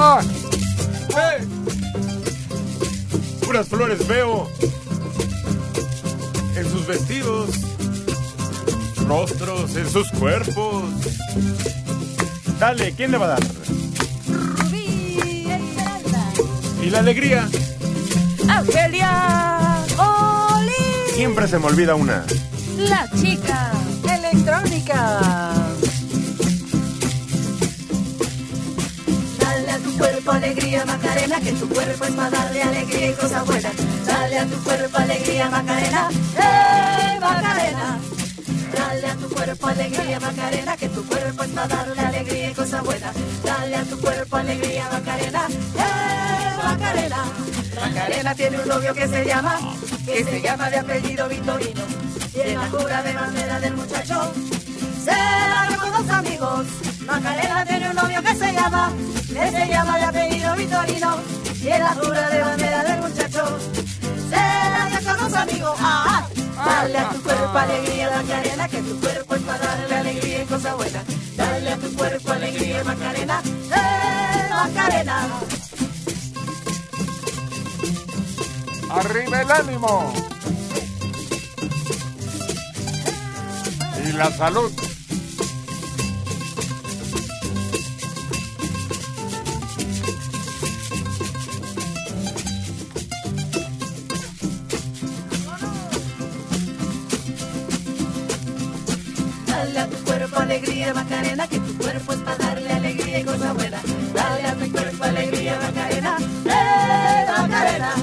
¡Eh! Puras flores veo en sus vestidos, rostros, en sus cuerpos. Dale, ¿quién le va a dar? Rubí Esmeralda. ¿Y la alegría? Angelia Oli. Siempre se me olvida una. La chica electrónica. Cuerpo alegría, Macarena, que tu cuerpo es para darle alegría y cosas buenas. Dale a tu cuerpo alegría, Macarena, ¡eh, Macarena! Dale a tu cuerpo alegría, Macarena, que tu cuerpo es para darle alegría y cosas buenas. Dale a tu cuerpo alegría, Macarena, ¡eh, Macarena! Macarena tiene un novio que se llama, que se llama de apellido Vitorino. Y en la cura de bandera del muchacho, se la con dos amigos. Macarena tiene un novio que se llama, que se llama de apellido Vitorino. Y en la jura de bandera del muchacho, se la dio con dos amigos. ¡Ah! Dale a tu cuerpo alegría, Macarena, que tu cuerpo es para darle alegría y cosas buenas. Dale a tu cuerpo alegría, Macarena, ¡eh, Macarena! Arriba el ánimo. Y la salud. Que tu cuerpo es para darle alegría y cosas buenas. Dale a tu cuerpo alegría, Macarena, ¡eh, Macarena!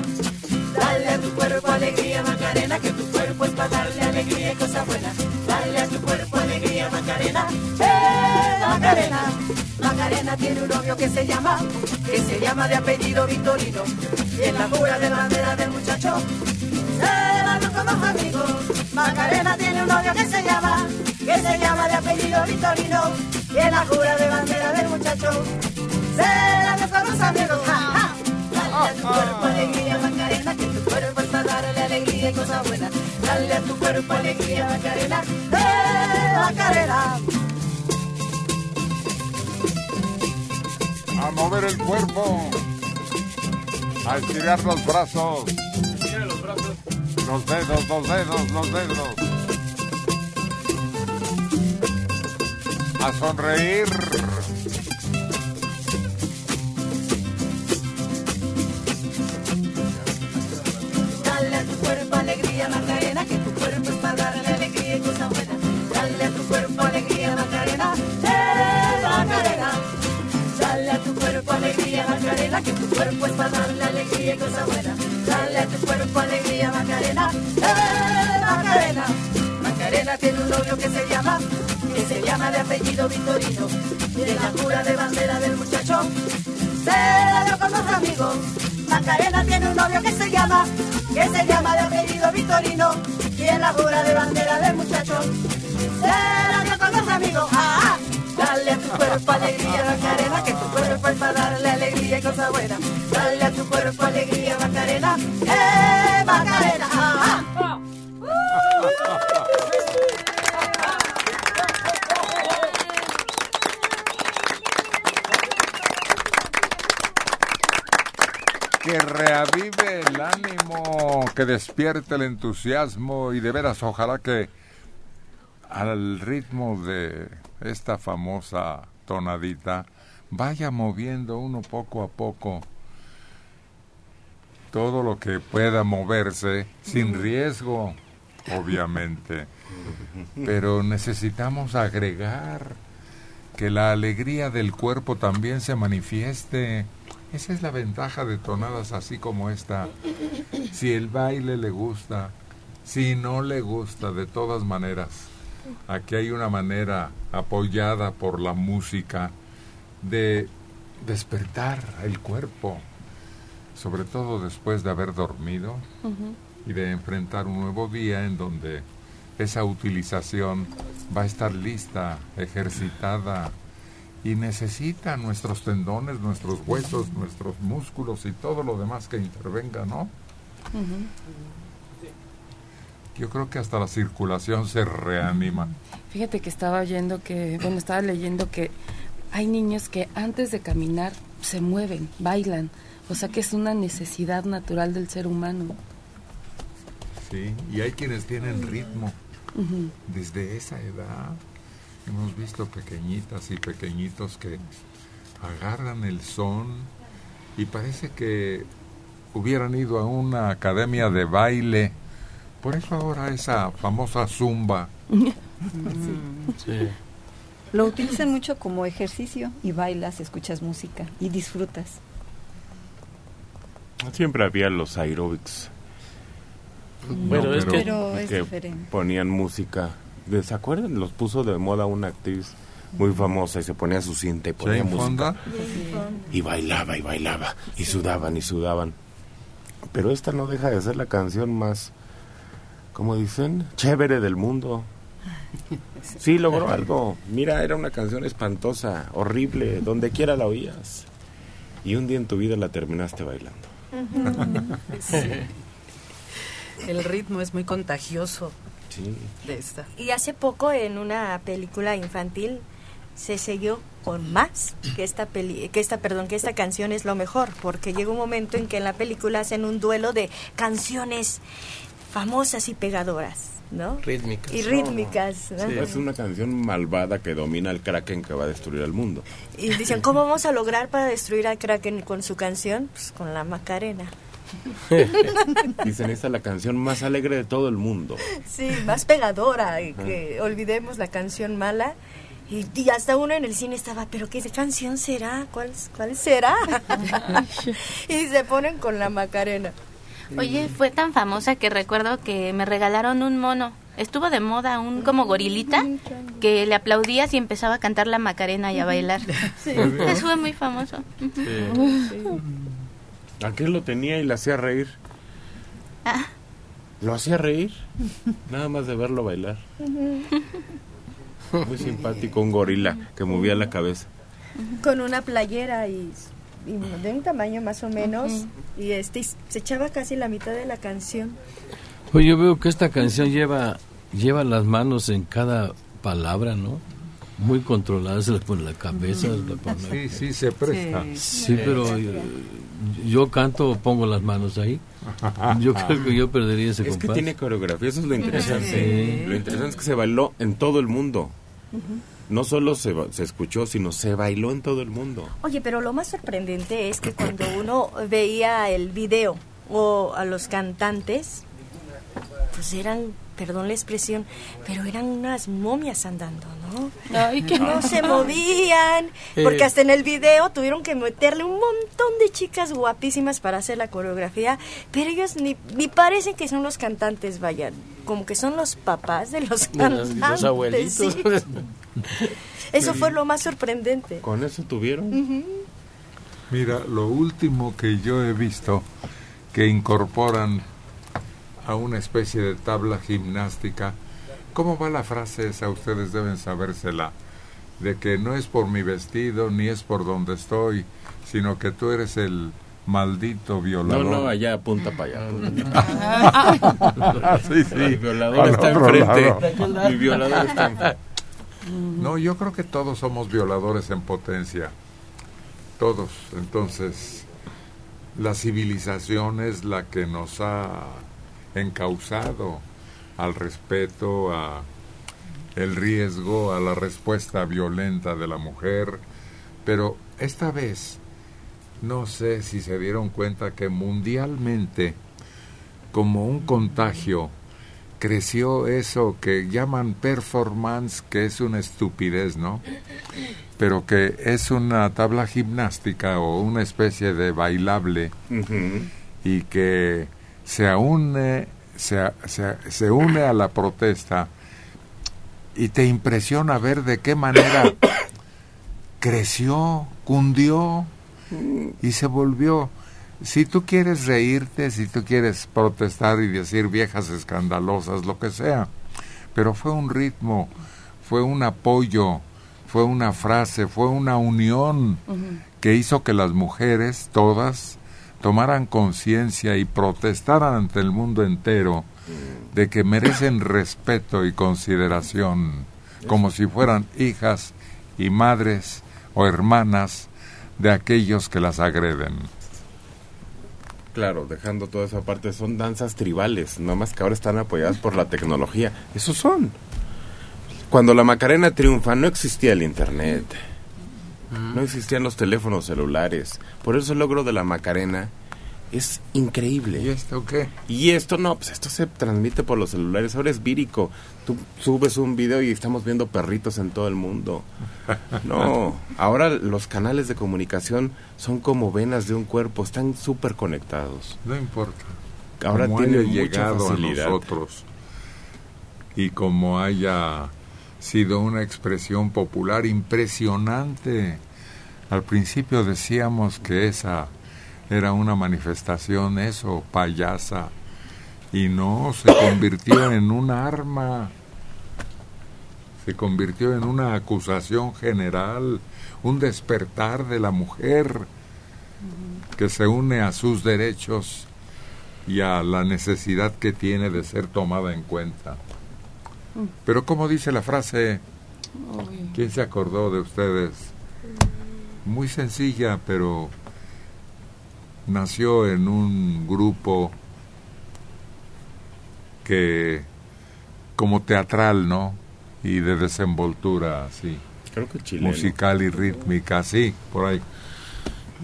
Dale a tu cuerpo alegría, Macarena, que tu cuerpo es para darle alegría y cosas buenas. Dale a tu cuerpo alegría, Macarena, ¡eh, Macarena! Macarena tiene un novio que se llama, que se llama de apellido Vitorino. Y en la jura de bandera del muchacho, se dio con los amigos. Macarena tiene un novio que se llama, que se llama de apellido Vitorino. Y en la jura de bandera del muchacho, se la dio con los amigos. ¡Ja, ja! Dale a tu cuerpo alegría, Macarena, que tu cuerpo es para darle alegría y cosas buenas. Dale a tu cuerpo alegría, Macarena, ¡eh, Macarena! A mover el cuerpo. A estirar los brazos. Los brazos. Los dedos, los dedos, los dedos. Sonreír. Llama de apellido Vitorino. Y en la jura de bandera del muchacho, se la dio con los amigos. Macarena tiene un novio que se llama, que se llama de apellido Vitorino. Y en la jura de bandera del muchacho, se la dio con los amigos. ¡Ah! ah. Dale a tu cuerpo alegría, Macarena, que tu cuerpo es para darle alegría y cosas buenas. Dale a tu cuerpo alegría, Macarena, ¡eh, Que reavive el ánimo, que despierte el entusiasmo y de veras ojalá que al ritmo de esta famosa tonadita vaya moviendo uno poco a poco todo lo que pueda moverse sin riesgo, obviamente. Pero necesitamos agregar que la alegría del cuerpo también se manifieste. Esa es la ventaja de tonadas así como esta. Si el baile le gusta, si no le gusta, de todas maneras, aquí hay una manera apoyada por la música de despertar el cuerpo, sobre todo después de haber dormido y de enfrentar un nuevo día en donde esa utilización va a estar lista, ejercitada y necesita nuestros tendones, nuestros huesos, nuestros músculos y todo lo demás que intervenga, ¿no? Yo creo que hasta la circulación se reanima. Fíjate que estaba oyendo que, bueno, estaba leyendo que hay niños que antes de caminar se mueven, bailan. O sea que es una necesidad natural del ser humano. Sí, y hay quienes tienen ritmo desde esa edad. Hemos visto pequeñitas y pequeñitos que agarran el son y parece que hubieran ido a una academia de baile. Por eso ahora esa famosa zumba. Sí. Lo utilizan mucho como ejercicio y bailas, escuchas música y disfrutas. Siempre había los aerobics Bueno, es que Pero es que diferente. ponían música. ¿Se acuerdan? Los puso de moda una actriz muy famosa y se ponía su cinta y ponía música. Fonda. Y bailaba y bailaba y sudaban y sudaban. Pero esta no deja de ser la canción más, como dicen, chévere del mundo. Sí, logró algo. Mira, era una canción espantosa, horrible, donde quiera la oías. Y un día en tu vida la terminaste bailando. Sí. El ritmo es muy contagioso Sí. de esta. Y hace poco en una película infantil se selló con más que esta peli que esta perdón que esta canción es lo mejor porque llega un momento en que en la película hacen un duelo de canciones famosas y pegadoras no rítmicas. y rítmicas ¿no? Es una canción malvada que domina al kraken que va a destruir al mundo. y dicen cómo vamos a lograr para destruir al kraken con su canción pues con la macarena Dicen, esta es la canción más alegre de todo el mundo. sí más pegadora que olvidemos la canción mala y, y hasta uno en el cine estaba, pero qué canción será, cuál, cuál será, y se ponen con la Macarena. Oye, fue tan famosa que recuerdo que me regalaron un mono. Estuvo de moda un como gorilita que le aplaudías y empezaba a cantar la Macarena y a bailar. Eso fue muy famoso. Ujú. Aquel lo tenía y le hacía reír. Ah. Lo hacía reír. Nada más de verlo bailar. Muy simpático, un gorila que movía la cabeza. Con una playera y, y de un tamaño más o menos, y este se echaba casi la mitad de la canción. Pues yo veo que esta canción lleva, lleva las manos en cada palabra, ¿no? Muy controladas, se le pone la cabeza. se le pone- Sí, sí, se presta. Sí, pero yo, yo canto, pongo las manos ahí. Yo creo que yo perdería ese Es que tiene coreografía, eso es lo interesante. Sí. Lo interesante es que se bailó en todo el mundo. No solo se, ba- se escuchó, sino se bailó en todo el mundo. Oye, pero lo más sorprendente es que cuando uno veía el video o a los cantantes, pues eran, perdón la expresión, pero eran unas momias andando, ¿no? Ay, no se movían, porque hasta en el video tuvieron que meterle un montón de chicas guapísimas para hacer la coreografía, pero ellos ni, ni parecen que son los cantantes, vayan, como que son los papás de los cantantes. Los abuelitos. sí. Eso fue lo más sorprendente. Con eso tuvieron. Mira, lo último que yo he visto que incorporan a una especie de tabla gimnástica, ¿cómo va la frase esa? Ustedes deben sabérsela, de que no es por mi vestido ni es por donde estoy, sino que tú eres el maldito No, violador. no, allá apunta para allá. sí, sí. Mi violador Al está enfrente. Mi violador está enfrente. No, yo creo que todos somos violadores en potencia. Todos. Entonces, la civilización es la que nos ha encauzado al respeto, a el riesgo, a la respuesta violenta de la mujer. Pero esta vez, no sé si se dieron cuenta que mundialmente, como un contagio, creció eso que llaman performance, que es una estupidez, ¿no? Pero que es una tabla gimnástica o una especie de bailable y que se une, se, se- se une a la protesta y te impresiona ver de qué manera creció, cundió y se volvió. Si tú quieres reírte, si tú quieres protestar y decir viejas escandalosas, lo que sea, pero fue un ritmo, fue un apoyo, fue una frase, fue una unión que hizo que las mujeres, todas, tomaran conciencia y protestaran ante el mundo entero de que merecen respeto y consideración, como si fueran hijas y madres o hermanas de aquellos que las agreden. Claro, dejando toda esa parte, son danzas tribales, nada más que ahora están apoyadas por la tecnología. Esos son. Cuando la Macarena triunfa, no existía el Internet, no existían los teléfonos celulares. Por eso el logro de la Macarena es increíble. ¿Y esto qué? Y esto no, pues esto se transmite por los celulares. Ahora es vírico. Tú subes un video y estamos viendo perritos en todo el mundo. No, ahora los canales de comunicación son como venas de un cuerpo, están súper conectados. No importa. Ahora como tiene haya mucha llegado facilidad. a nosotros y como haya sido una expresión popular impresionante. Al principio decíamos que esa era una manifestación, eso, payasa, y no, se convirtió en un arma, se convirtió en una acusación general, un despertar de la mujer que se une a sus derechos y a la necesidad que tiene de ser tomada en cuenta. Pero como dice la frase, ¿quién se acordó de ustedes? Muy sencilla, pero nació en un grupo que como teatral, ¿no? Y de desenvoltura así. Creo que chileno. Musical y rítmica, sí, por ahí.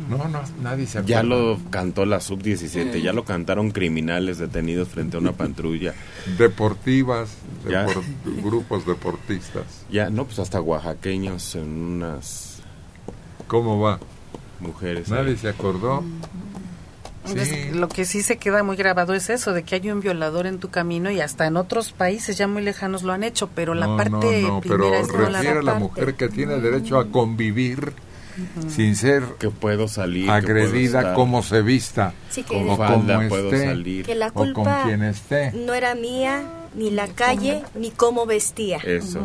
No, no, nadie se acuerda. Ya lo cantó la sub-17, ya lo cantaron criminales detenidos frente a una patrulla. Deportivas, depor- grupos deportistas. Ya, no, pues hasta oaxaqueños en unas ¿Cómo va? mujeres. Nadie ahí. se acordó. Es- Lo que sí se queda muy grabado es eso, de que hay un violador en tu camino y hasta en otros países ya muy lejanos lo han hecho, pero la no, parte no, no, primera pero es no la refiere a la parte. mujer que tiene derecho a convivir sin ser que puedo salir, que agredida puedo como se vista Sí, que- o como puedo esté salir. Que la o con culpa quien esté. no era mía, ni la calle, ni cómo vestía. Eso.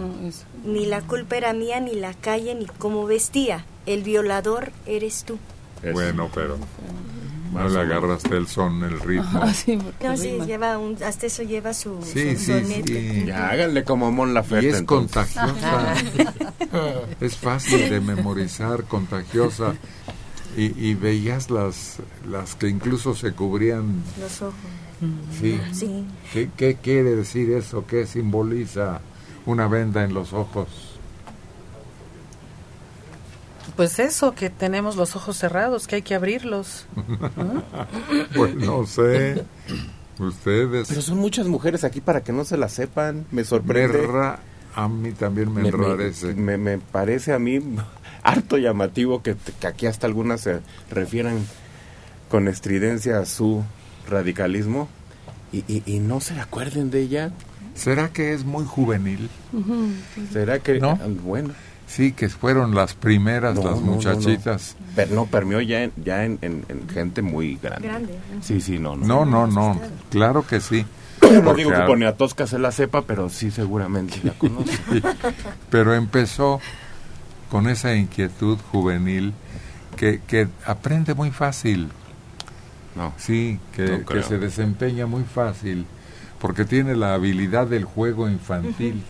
Ni la culpa era mía, ni la calle, ni cómo vestía. El violador eres tú. Eso. Bueno, pero no Más le agarraste el son, el ritmo. Ah, sí, No, sí, rima. lleva un, hasta eso lleva su, Sí, su sí, sonete. sí. Ya háganle como Mon Laferte. Y es entonces. contagiosa. es fácil de memorizar, contagiosa. Y, y veías las, las que incluso se cubrían. Los ojos. Sí. Sí. ¿Qué, qué quiere decir eso? ¿Qué simboliza una venda en los ojos? Pues eso, que tenemos los ojos cerrados, que hay que abrirlos. pues no sé. Ustedes. Pero son muchas mujeres aquí para que no se la sepan. Me Me sorprende. ra- a mí también me, me, enrarece. me- me parece a mí harto llamativo que, que aquí hasta algunas se refieran con estridencia a su radicalismo y, y- y no se acuerden de ella. ¿Será que es muy juvenil? ¿Será que.? ¿No? ah, Bueno. Sí, que fueron las primeras, No, las no, no, no. muchachitas. Pero no, permeó ya en, ya en, en- en gente muy grande. Grande. Sí, sí, no, no. No, no, no. Claro que sí. No digo que a- Poniatowska se la sepa, pero sí seguramente la conoce. Sí, pero empezó con esa inquietud juvenil que, que aprende muy fácil. No. Sí, que, No que creo. se desempeña muy fácil, porque tiene la habilidad del juego infantil.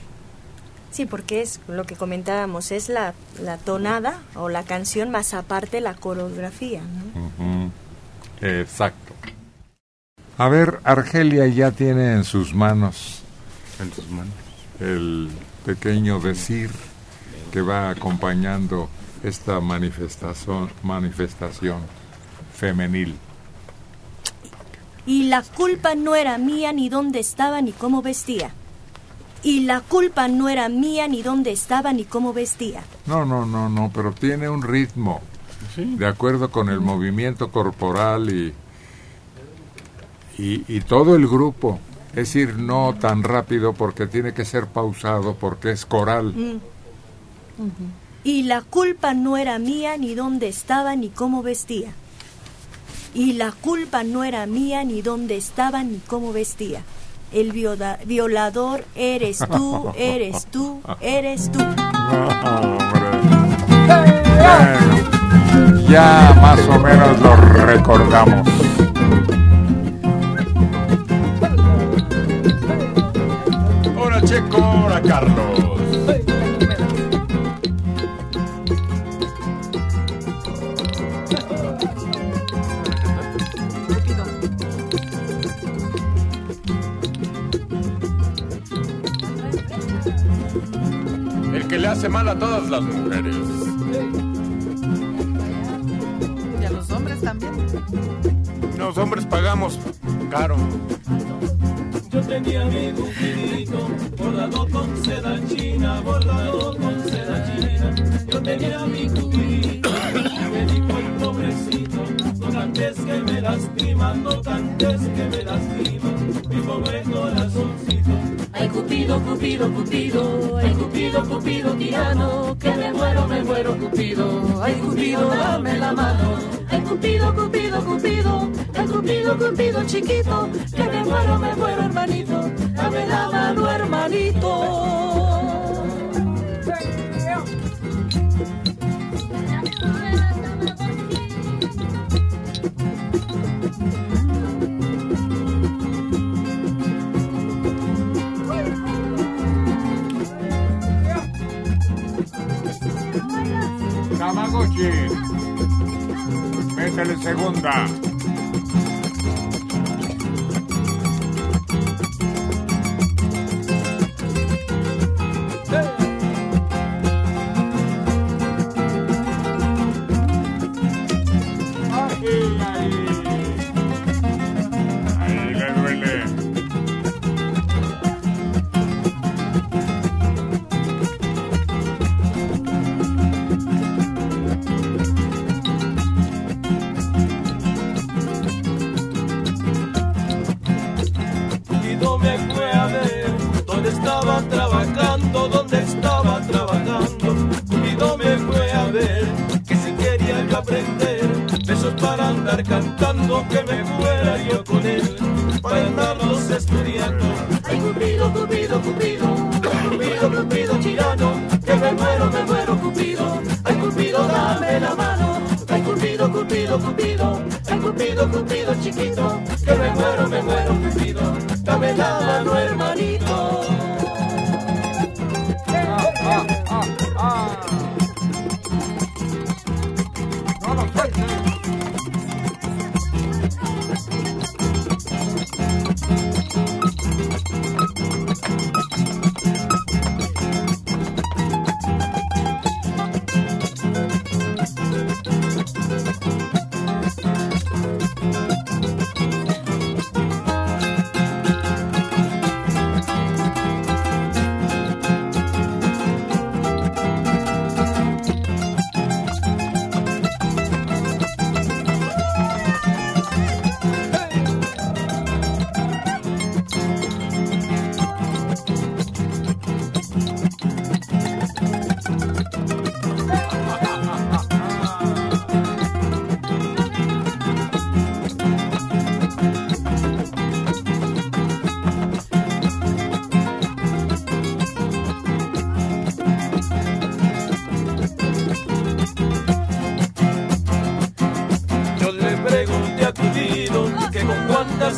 Sí, porque es lo que comentábamos, es la, la tonada o la canción más aparte la coreografía. Exacto. A ver, Argelia ya tiene en sus manos En sus manos. el pequeño decir que va acompañando esta manifestación, manifestación femenil. Y la culpa no era mía ni dónde estaba ni cómo vestía. Y la culpa no era mía ni dónde estaba ni cómo vestía. No, no, no, no, pero tiene un ritmo de acuerdo con el movimiento corporal y, y, y todo el grupo. Es decir, no tan rápido porque tiene que ser pausado porque es coral. Mm. Y la culpa no era mía ni dónde estaba ni cómo vestía. Y la culpa no era mía ni dónde estaba ni cómo vestía. El viola- violador eres tú, eres tú, eres tú. Bueno, ya más o menos lo recordamos. Ahora Checo, ahora Carlos. Hace mal a todas las mujeres. Y a los hombres también. Los hombres pagamos caro. Yo tenía mi cupidito bordado con seda china, bordado con seda china. Yo tenía mi cupidito me dijo el pobrecito, no cantes que me lastima, no cantes que me lastima, mi pobre corazoncito. Ay Cupido, Cupido, Cupido, Que me muero, me muero Cupido, ay Cupido, dame la mano, ay Cupido, Cupido, Cupido, ay Cupido, Cupido chiquito, que me muero, me muero hermanito, dame la mano hermanito. Segunda.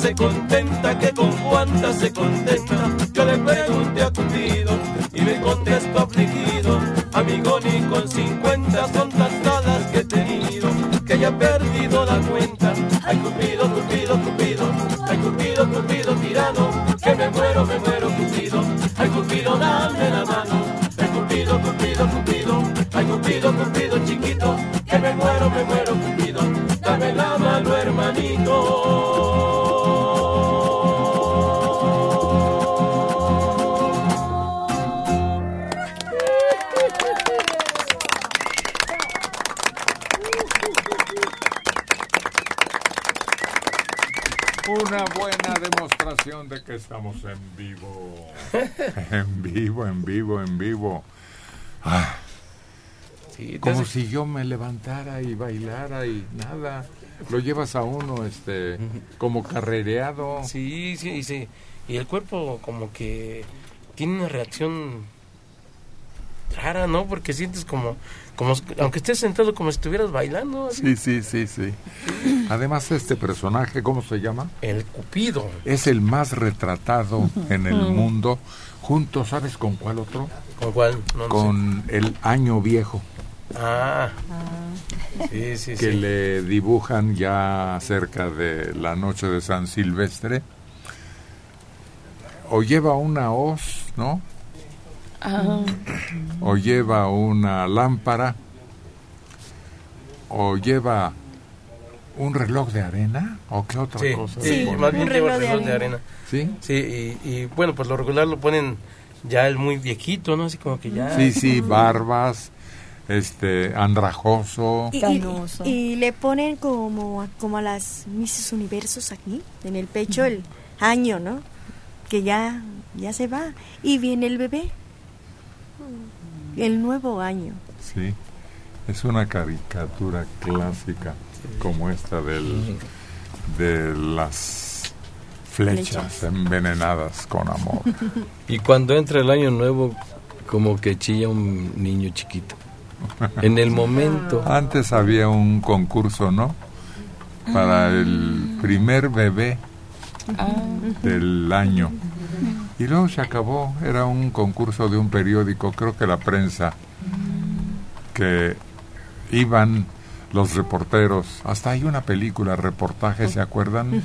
Se contenta, que con cuántas se contenta. Levantara y bailara y nada. Lo llevas a uno este como carrereado. Sí, sí, sí. Y el cuerpo como que tiene una reacción rara, ¿no? Porque sientes como, como aunque estés sentado como si estuvieras bailando. así. Sí, sí, sí, sí. Además, este personaje, ¿cómo se llama? El Cupido. Es el más retratado en el Ujú. mundo, junto, ¿sabes con cuál otro? ¿Con cuál? No con el Año Viejo, Ah. Sí, sí, que sí. le dibujan ya cerca de la noche de San Silvestre. O lleva una hoz, ¿no? Ah. o lleva una lámpara o lleva un reloj de arena o qué otra Sí, cosa. sí, le más bien lleva el reloj de arena. Sí. Sí, y, y, bueno, pues lo regular lo ponen ya el muy viejito, ¿no? Así como que ya... Sí, sí, barbas, este, andrajoso. Y, y- y le ponen como, a- como a las Misses Universos aquí, en el pecho, el año, ¿no? Que ya, ya se va. Y viene el bebé. El nuevo año. Sí, es una caricatura clásica como esta del, de las flechas Flechas. envenenadas con amor. Y cuando entra el año nuevo, como que chilla un niño chiquito. En el momento. Antes había un concurso, ¿no? Para el primer bebé del año. Y luego se acabó, era un concurso de un periódico, creo que la prensa, que iban los reporteros, hasta hay una película, reportaje, ¿se acuerdan?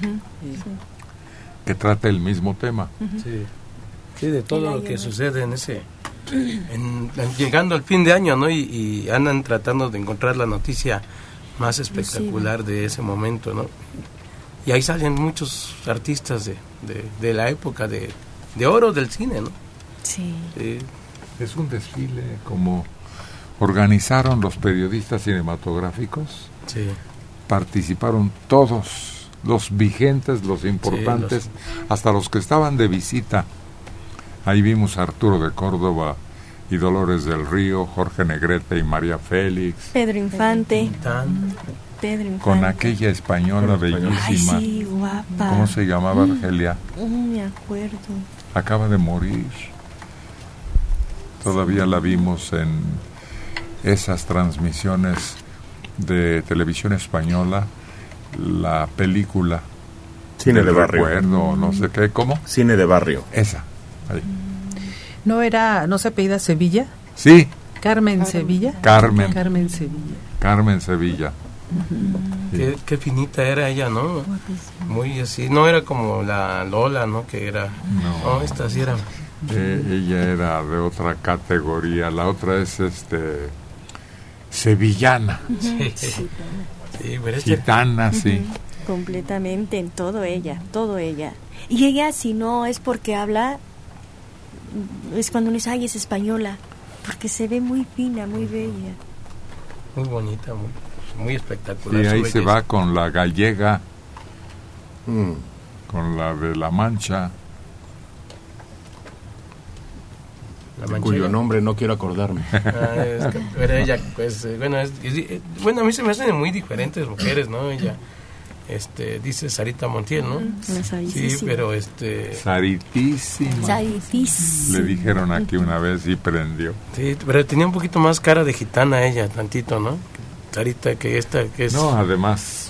Que trata el mismo tema. Sí. Sí, de todo lo que sucede en ese... en- en- llegando al fin de año, ¿no? Y, y andan tratando de encontrar la noticia más espectacular de ese momento, ¿no? Y ahí salen muchos artistas de, de, de la época de, de oro del cine, ¿no? Sí. Es un desfile como organizaron los periodistas cinematográficos. Sí. Participaron todos, los vigentes, los importantes, hasta los que estaban de visita. Ahí vimos a Arturo de Córdoba y Dolores del Río, Jorge Negrete y María Félix, Pedro Infante. Pedro Infante. con aquella española bellísima. Ay, sí, guapa. ¿Cómo se llamaba Argelia? No me acuerdo. acaba de morir. Todavía la vimos en esas transmisiones de televisión española, la película. Cine de barrio. recuerdo, no sé qué, ¿cómo? Cine de barrio. Esa. Ahí. ¿No era, no se apellida Sevilla? Sí, Carmen Sevilla. Carmen. Carmen Sevilla. Carmen Sevilla. Qué, qué finita era ella, ¿no? Muy así, no era como la Lola, ¿no? Que era... No, esta sí era... Eh, ella era de otra categoría, la otra es este sevillana, Sí, sí, pero gitana, sí. Completamente, en todo ella, todo ella. Y ella, si no es porque habla, es cuando uno dice, ay, es española, porque se ve muy fina, muy bella. Muy bonita, muy, muy Y espectacular. su ahí se va con la gallega, con la de la mancha. La de manchega. cuyo nombre no quiero acordarme. Ah, es que- pero ella, pues, eh, bueno, es- es- eh, bueno, a mí se me hacen muy diferentes mujeres, ¿no? Ella, este, dice Sarita Montiel, ¿no? Sí, pero este... Saritísima. Sarísima. Le dijeron aquí una vez y prendió. Sí, pero tenía un poquito más cara de gitana ella, tantito, ¿no? Sarita, que esta, que es... No, además,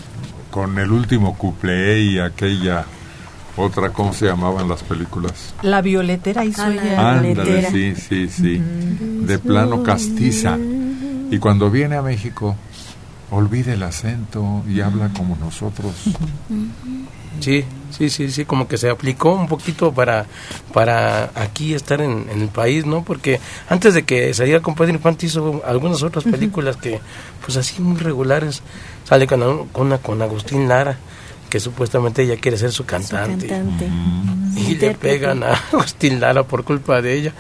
con el último cuplé y aquella otra, ¿cómo se llamaban las películas? La violetera hizo Ah, la ella. Ándale, sí, sí, sí. De plano castiza. Y cuando viene a México, olvida el acento y habla como nosotros. Sí, sí, sí, sí, como que se aplicó un poquito para, para aquí estar en, en el país, ¿no? Porque antes de que saliera con Pedro Infante hizo algunas otras películas que, pues así muy regulares. Sale con, con, una- con Agustín Lara, que supuestamente ella quiere ser su cantante. Cantante. Y le pegan a Agustín Lara por culpa de ella.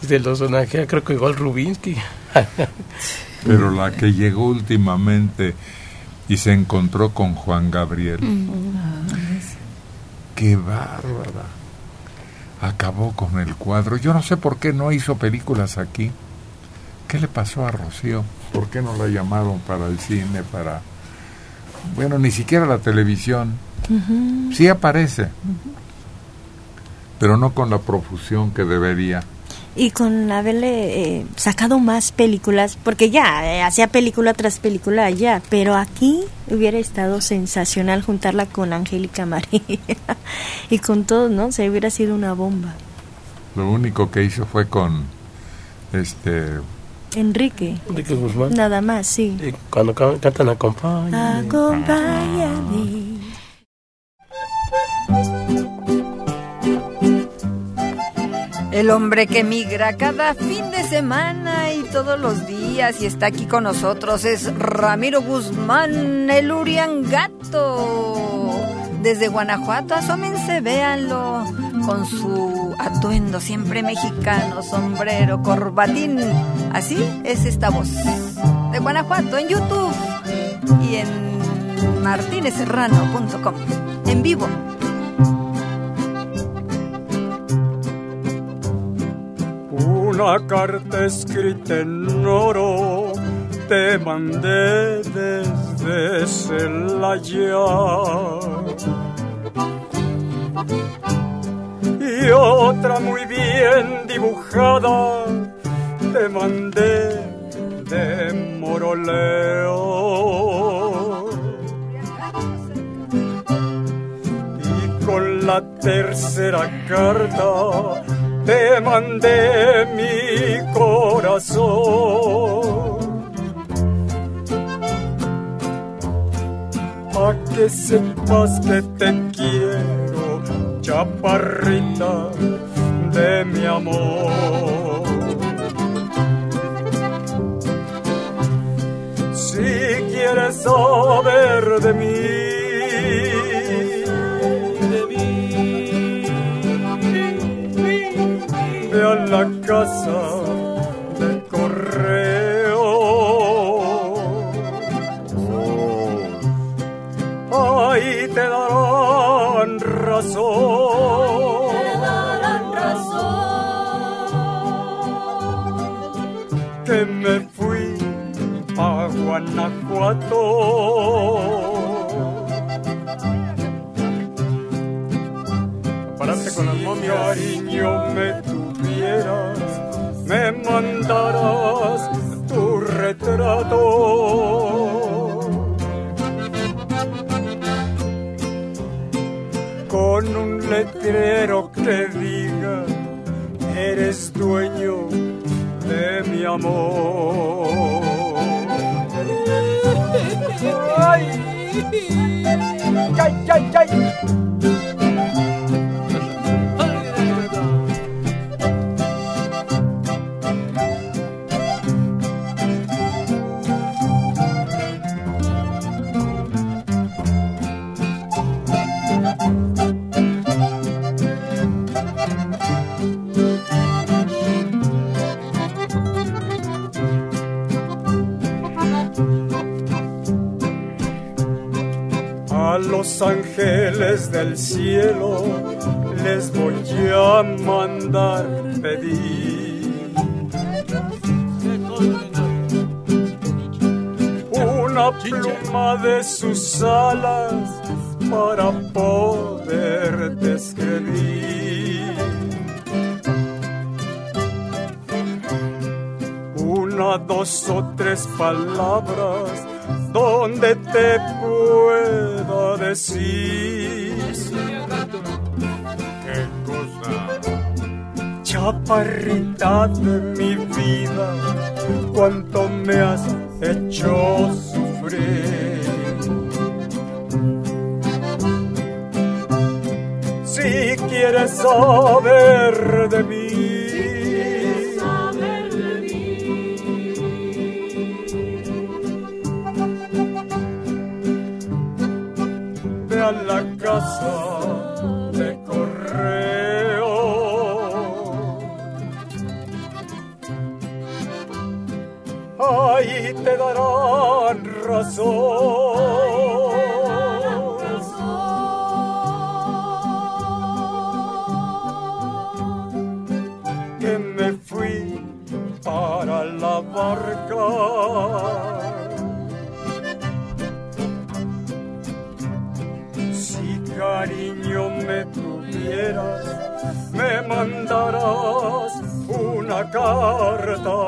De los creo que igual Rubinsky. Pero la que llegó últimamente y se encontró con Juan Gabriel, qué bárbara. Acabó con el cuadro. Yo no sé por qué no hizo películas aquí. ¿Qué le pasó a Rocío? ¿Por qué no la llamaron para el cine, para... Bueno, ni siquiera la televisión. Sí aparece, pero no con la profusión que debería. Y con haberle eh, sacado más películas, porque ya eh, hacía película tras película allá, pero aquí hubiera estado sensacional juntarla con Angélica María y con todo, ¿no? Se hubiera sido una bomba. Lo único que hizo fue con este Enrique, Enrique Guzmán. nada más, sí. Y cuando ca- cantan acompaña. Acompáñame. El hombre que migra cada fin de semana y todos los días y está aquí con nosotros es Ramiro Guzmán, el Uriangato. Desde Guanajuato, asómense, véanlo, con su atuendo siempre mexicano, sombrero, corbatín. Así es esta voz. De Guanajuato, en YouTube y en martinezserrano.com. En vivo. Una carta escrita en oro te mandé desde Celaya. Y otra muy bien dibujada te mandé de Moroleo. Y con la tercera carta te mandé mi corazón. Pa' que sepas que te quiero, chaparrita de mi amor. Si quieres saber de mí, a la casa de correo. Ahí te darán razón. Que me fui a Guanajuato. Mandarás tu retrato. Con un letrero que diga, eres dueño de mi amor. Palabras donde te pueda decir ¿Qué cosa? chaparrita me tuvieras, me mandarás una carta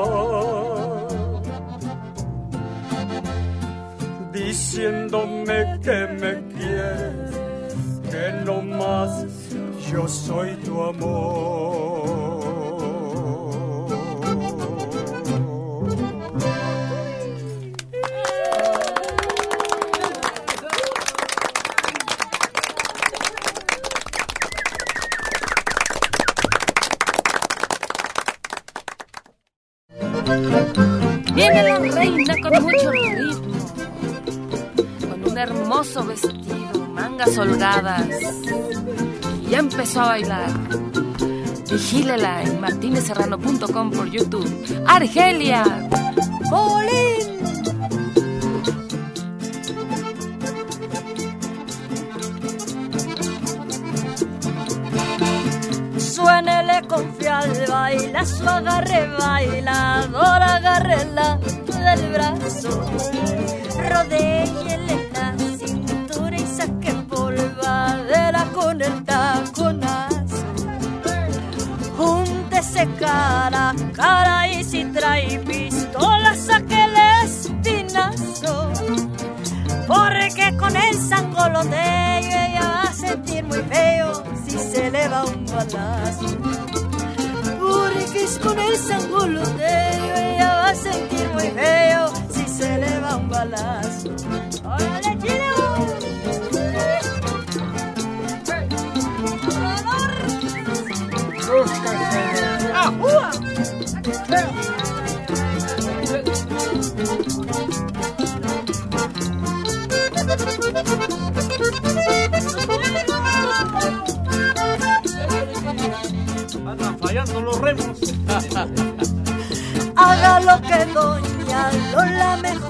diciéndome que me quieres, que no más yo soy tu amor. Y ya empezó a bailar. Vigílela en martineserrano.com por YouTube. Argelia. Bolín. Suénele confiar, baila su agarre, bailadora, agárrela del brazo. Rodéele cara cara y si trae pistola, saque el espinazo. Porque con el sangoloteo ella va a sentir muy feo si se le va un balazo. Porque es con el sangoloteo ella va a sentir muy feo si se le va un balazo. ¡Órale, Andan fallando los remos. Haga lo que doña Lola mejor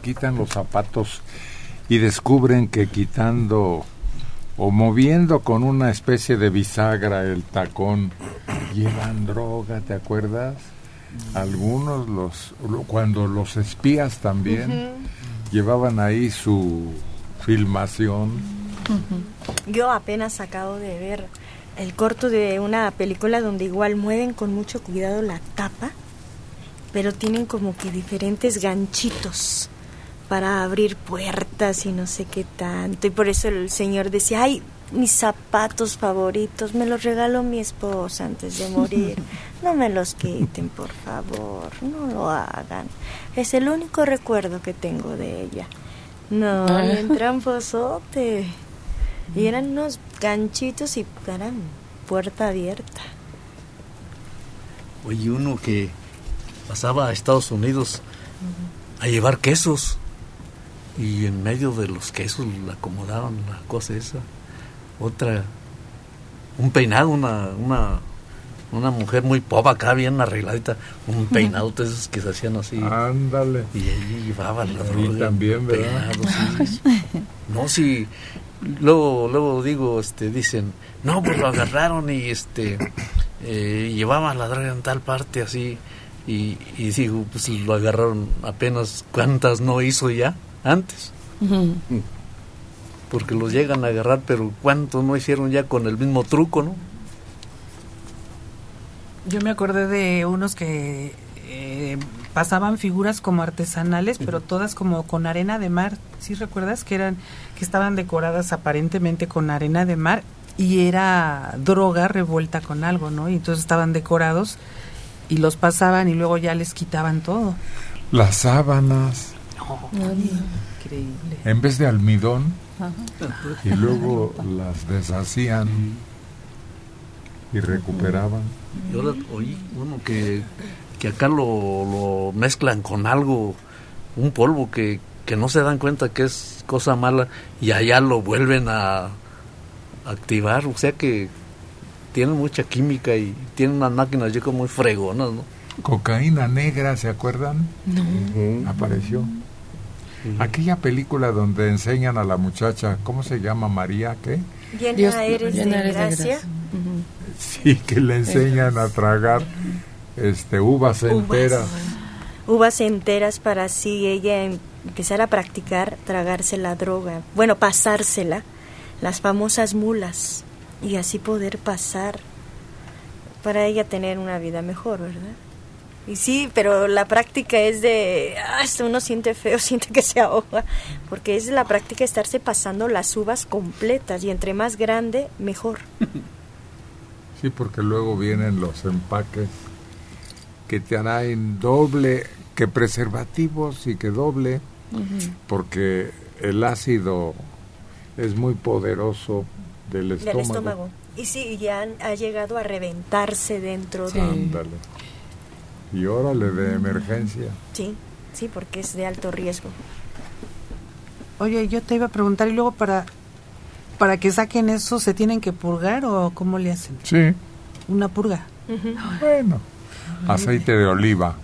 les quitan los zapatos y descubren que quitando o moviendo con una especie de bisagra el tacón llevan droga, ¿te acuerdas? Algunos los lo- cuando los espías también llevaban ahí su filmación. Yo apenas acabo de ver el corto de una película donde igual mueven con mucho cuidado la tapa, pero tienen como que diferentes ganchitos para abrir puertas y no sé qué tanto. Y por eso el señor decía, ay, mis zapatos favoritos, me los regaló mi esposa antes de morir. No me los quiten, por favor, no lo hagan. Es el único recuerdo que tengo de ella. No, bien tramposote. Y eran unos ganchitos y eran puerta abierta. Oye, uno que pasaba a Estados Unidos a llevar quesos y en medio de los quesos le acomodaban la cosa esa. Otra, un peinado, una, una, una mujer muy popa acá, bien arregladita, un peinado de esos que se hacían así. Ándale. Y ella llevaba la Ahí droga. también, ¿verdad? peinado, sí. No, sí. Luego, luego digo, este, dicen, no, pues lo agarraron y este, eh, llevaba la droga en tal parte así. Y, y digo, pues lo agarraron apenas, ¿cuántas no hizo ya antes? Porque los llegan a agarrar, pero ¿cuántos no hicieron ya con el mismo truco, no? Yo me acordé de unos que eh, pasaban figuras como artesanales, pero todas como con arena de mar. ¿Sí recuerdas que eran que estaban decoradas aparentemente con arena de mar y era droga revuelta con algo, ¿no? Y entonces estaban decorados y los pasaban y luego ya les quitaban todo. Las sábanas, Increíble. en vez de almidón, Ajá. y luego las deshacían y recuperaban. Y ahora oí uno que, que acá lo, lo mezclan con algo, un polvo que, que no se dan cuenta que es cosa mala y allá lo vuelven a activar. O sea que tienen mucha química y tienen unas máquinas yo como muy fregonas, ¿no? Cocaína negra, ¿se acuerdan? No. Apareció. Aquella película donde enseñan a la muchacha, ¿cómo se llama? María, ¿qué? Llena Dios- eres llena de eres de gracia. Sí, que le enseñan a tragar este uvas enteras. Uvas enteras para así ella em- empezar a practicar tragarse la droga. Bueno, pasársela. Las famosas mulas. Y así poder pasar. Para ella tener una vida mejor, ¿verdad? Y sí, pero la práctica es de, ah, hasta uno siente feo, siente que se ahoga, porque es la práctica estarse pasando las uvas completas y entre más grande, mejor. Sí, porque luego vienen los empaques que te traen doble, que preservativos y que doble, porque el ácido es muy poderoso del estómago. Del estómago. Y sí, ya han- ha llegado a reventarse dentro de... Ándale. Y órale de emergencia. Sí, sí, porque es de alto riesgo. Oye, yo te iba a preguntar, y luego para, para que saquen eso, ¿se tienen que purgar o cómo le hacen? Sí, Una purga. bueno. Aceite de oliva.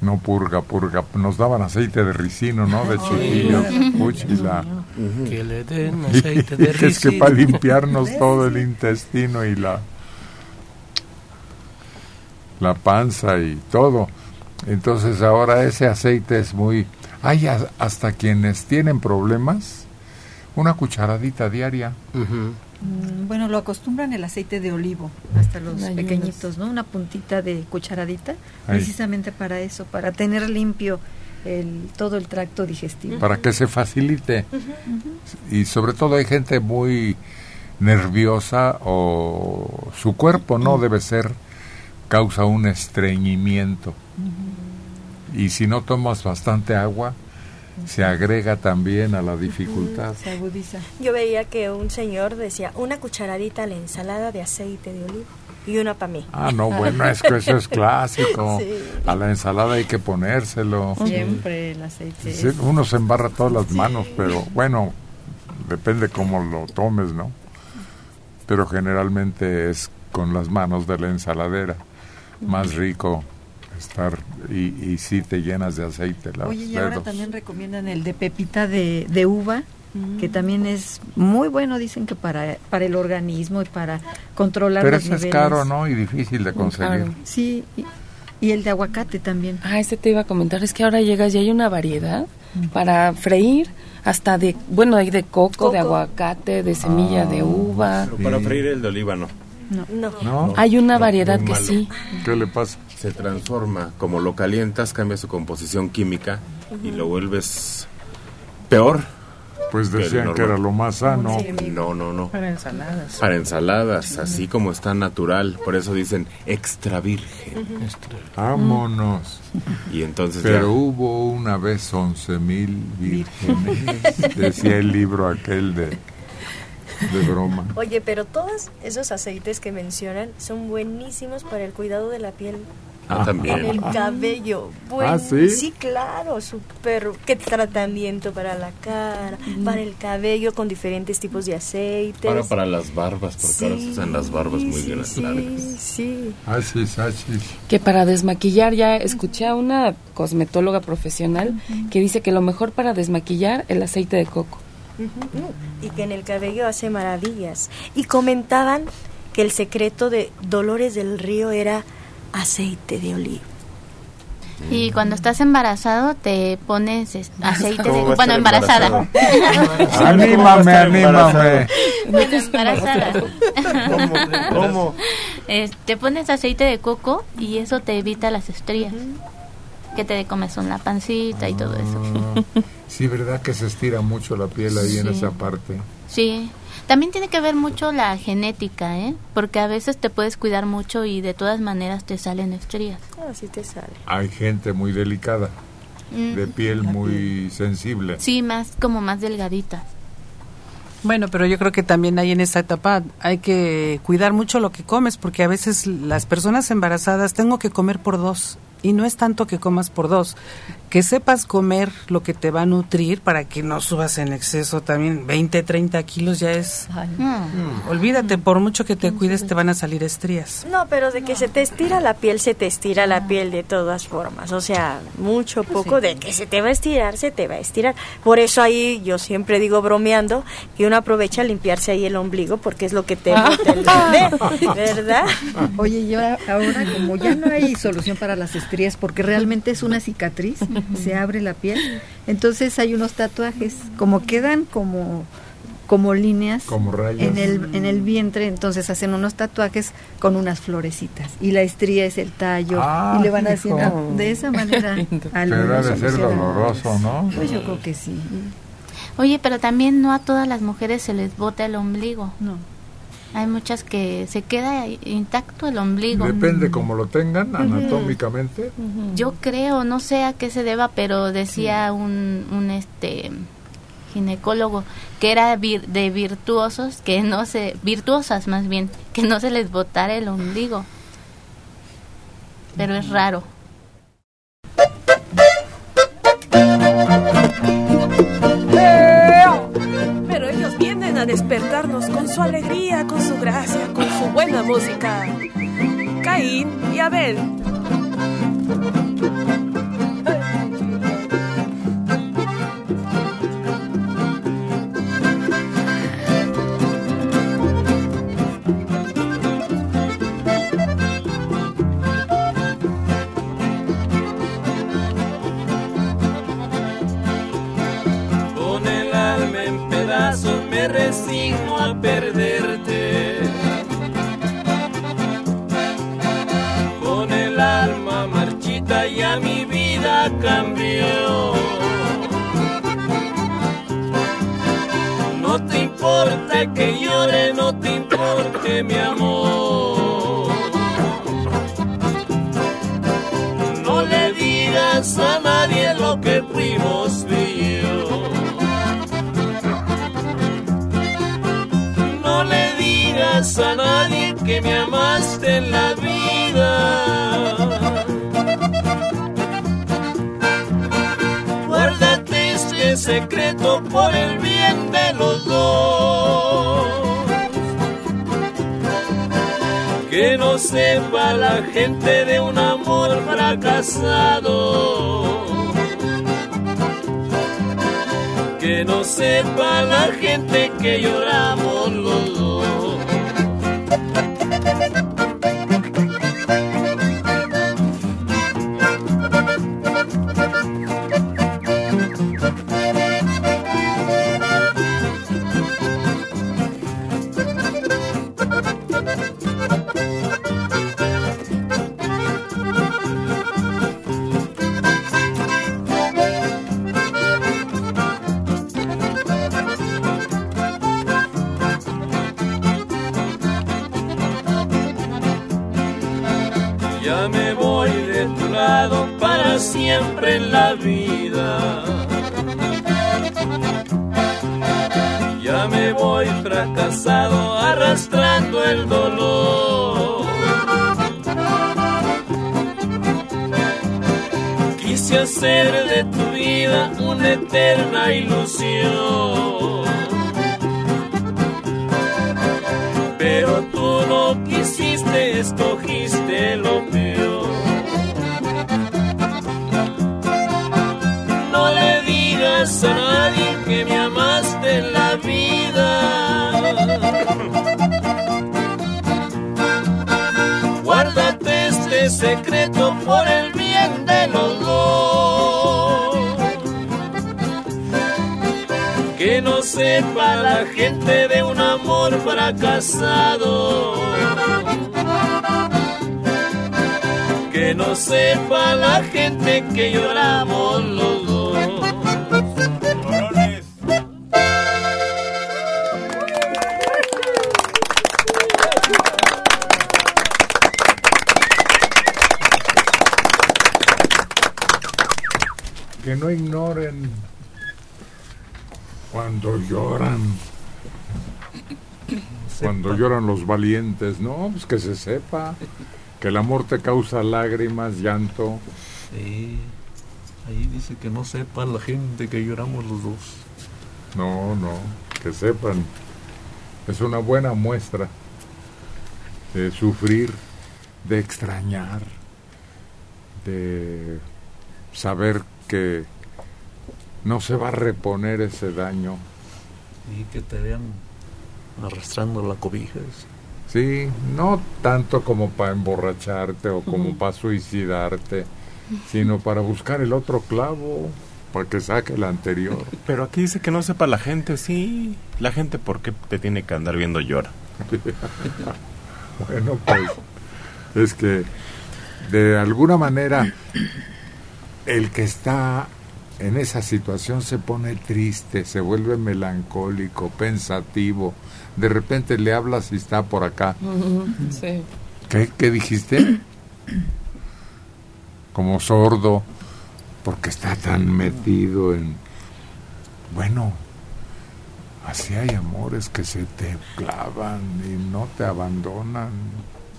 No purga, purga. Nos daban aceite de ricino, ¿no? De chiquillos. Puchila. Que le den aceite de Y es que ricino. para limpiarnos todo el intestino y la la panza y todo. Entonces ahora ese aceite es muy... Hay a- hasta quienes tienen problemas, una cucharadita diaria. Mm, Bueno, lo acostumbran el aceite de olivo, hasta los pequeñitos, ¿no? Una puntita de cucharadita, Ahí. precisamente para eso, para tener limpio el, todo el tracto digestivo. para que se facilite. Y sobre todo hay gente muy nerviosa o su cuerpo no debe ser, causa un estreñimiento. Y si no tomas bastante agua, se agrega también a la dificultad. Se agudiza. Yo veía que un señor decía una cucharadita a la ensalada de aceite de oliva y una para mí. Ah, no, bueno, es que eso es clásico. Sí. A la ensalada hay que ponérselo. Siempre el aceite. Sí, es- uno se embarra todas las manos, pero bueno, depende cómo lo tomes, ¿no? Pero generalmente es con las manos de la ensaladera. Más rico estar y, y sí te llenas de aceite los Oye, y ahora dedos. también recomiendan el de pepita de, de uva, que también es muy bueno, dicen que para, para el organismo y para controlar Pero los eso es niveles. caro, ¿no? Y difícil de conseguir. caro. Sí, y, y el de aguacate también. Ah, este te iba a comentar, es que ahora llegas y hay una variedad para freír, hasta de, bueno, hay de coco, de Coco. aguacate, de semilla de uva. Pero para freír el de oliva no. No. ¿No? Hay una No, variedad que sí. ¿Qué le pasa? Se transforma, como lo calientas, cambia su composición química y lo vuelves peor. Pues decían que era lo más sano. No, no, no. Para ensaladas. Para ensaladas, así como está natural. Por eso dicen extra virgen. Vámonos. Y entonces Pero ya- hubo una vez once mil vírgenes. Decía el libro aquel de, de broma. Oye, pero todos esos aceites que mencionan son buenísimos para el cuidado de la piel. Ah, también. El cabello. Buen, ¿Ah, sí? Sí, claro, súper. Qué tratamiento para la cara, para el cabello con diferentes tipos de aceites. Para, para las barbas, porque ahora se usan las barbas muy sí, grandes. sí, largas. sí. Ashis, ashis. Que para desmaquillar, ya escuché a una cosmetóloga profesional que dice que lo mejor para desmaquillar el aceite de coco. Y que en el cabello hace maravillas. Y comentaban que el secreto de Dolores del Río era aceite de oliva. Y cuando estás embarazado te pones es- aceite de... ¿Cómo va a Bueno, embarazada. Anímame, anímame. embarazada. ¿Cómo? ¿Cómo? Eh, te pones aceite de coco y eso te evita las estrías. Que te comes en la pancita y todo eso. Ah, Sí, ¿verdad que se estira mucho la piel ahí en Sí. esa parte? Sí. También tiene que ver mucho la genética, ¿eh? Porque a veces te puedes cuidar mucho y de todas maneras te salen estrías. Así te sale. Hay gente muy delicada, Mm, de piel muy sensible. Sí, más como más delgadita. Bueno, pero yo creo que también hay en esta etapa hay que cuidar mucho lo que comes porque a veces las personas embarazadas tengo que comer por dos y no es tanto que comas por dos. Que sepas comer lo que te va a nutrir para que no subas en exceso también 20, 30 kilos ya es... Mm. Olvídate, por mucho que te cuides te van a salir estrías. No, pero de que se te estira la piel, se te estira la piel de todas formas. O sea, mucho, poco, de que se te va a estirar, se te va a estirar. Por eso ahí yo siempre digo bromeando que uno aprovecha a limpiarse ahí el ombligo porque es lo que te bota el bebé, ¿verdad? Oye, yo ahora como ya no hay solución para las estrías porque realmente es una cicatriz, se abre la piel, entonces hay unos tatuajes, como quedan como como líneas Como rayas. en el en el vientre, entonces hacen unos tatuajes con unas florecitas y la estría es el tallo Ah, y le van hijo. haciendo de esa manera Pero algunos ha de ser doloroso, ¿no? Pues yo creo que sí. Oye, pero también no a todas las mujeres se les bota el ombligo. No. Hay muchas que se queda intacto el ombligo. Depende como lo tengan anatómicamente. Yo creo, no sé a qué se deba, pero decía un, un este ginecólogo que era vir- de virtuosos, que no se, virtuosas más bien, que no se les botara el ombligo. Pero es raro. Despertarnos con su alegría, con su gracia, con su buena música. Caín y Abel. Resigno a perderte. Con el alma marchita ya mi vida cambió. No te importa que llore, no te importe mi amor. A nadie que me amaste en la vida. Guárdate este secreto por el bien de los dos. Que no sepa la gente de un amor fracasado. Que no sepa la gente que lloramos los dos. Hacer de tu vida una eterna ilusión. Pero tú no quisiste, escogiste lo peor. No le digas a nadie que me amaste en la vida. Guárdate este secreto por el Que no sepa la gente de un amor fracasado. Que no sepa la gente que lloramos los dos. Que no ignoren cuando lloran. Cuando lloran los valientes, no, pues que se sepa que el amor te causa lágrimas, llanto. Sí. Ahí dice que no sepa la gente que lloramos los dos. No, no, que sepan. Es una buena muestra de sufrir, de extrañar, de saber que no se va a reponer ese daño. Y que te vean arrastrando la cobija. Sí, no tanto como para emborracharte o como para suicidarte, sino para buscar el otro clavo, para que saque el anterior. Pero aquí dice que no sepa la gente, sí. La gente, ¿por qué te tiene que andar viendo llora? bueno, pues es que de alguna manera el que está en esa situación se pone triste, se vuelve melancólico, pensativo. De repente le hablas y está por acá. Sí. ¿Qué, qué dijiste? Como sordo, porque está tan metido en... Bueno, así hay amores que se te clavan y no te abandonan.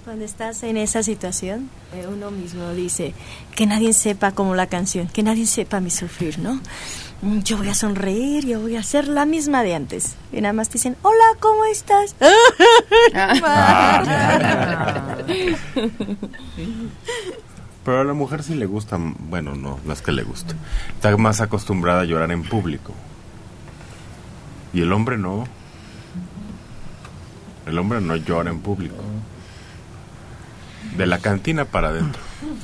Cuando estás en esa situación, eh, uno mismo dice que nadie sepa como la canción, que nadie sepa mi sufrir, ¿no? Mm, Yo voy a sonreír, yo voy a ser la misma de antes. Y nada más te dicen, hola, ¿cómo estás? Pero a la mujer sí le gusta, bueno, no, no es que le guste. Está más acostumbrada a llorar en público. Y el hombre no. El hombre no llora en público. De la cantina para adentro.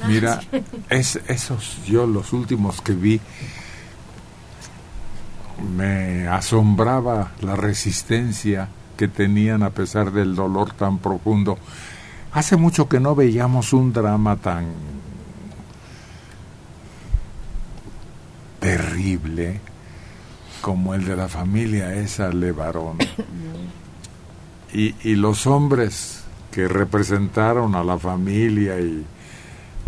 Mira, es, esos yo los últimos que vi me asombraba la resistencia que tenían a pesar del dolor tan profundo. Hace mucho que no veíamos un drama tan terrible como el de la familia esa Levarón. Y, y los hombres que representaron a la familia y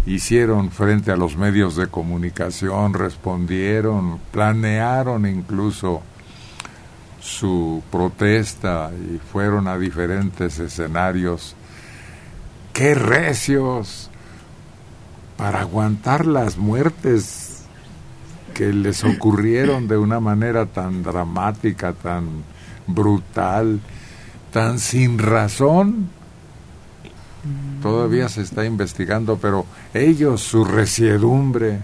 hicieron frente a los medios de comunicación, respondieron, planearon incluso su protesta y fueron a diferentes escenarios. ¡Qué recios! Para aguantar las muertes que les ocurrieron de una manera tan dramática, tan brutal, tan sin razón. Todavía se está investigando, pero ellos, su resiedumbre,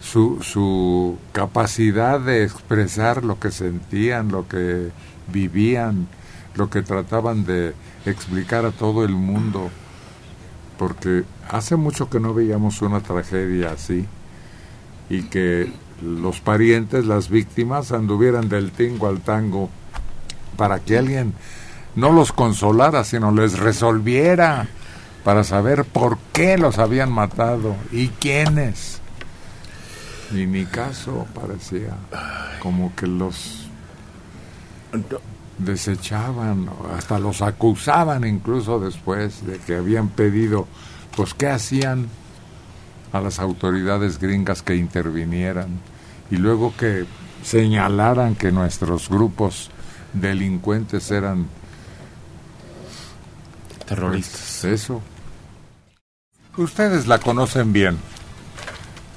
su, su capacidad de expresar lo que sentían, lo que vivían, lo que trataban de explicar a todo el mundo, porque hace mucho que no veíamos una tragedia así y que los parientes, las víctimas, anduvieran del tingo al tango para que alguien no los consolara, sino les resolviera para saber por qué los habían matado y quiénes. Y mi caso parecía como que los desechaban, hasta los acusaban incluso después de que habían pedido, pues qué hacían a las autoridades gringas que intervinieran y luego que señalaran que nuestros grupos delincuentes eran terroristas. eso. Ustedes la conocen bien.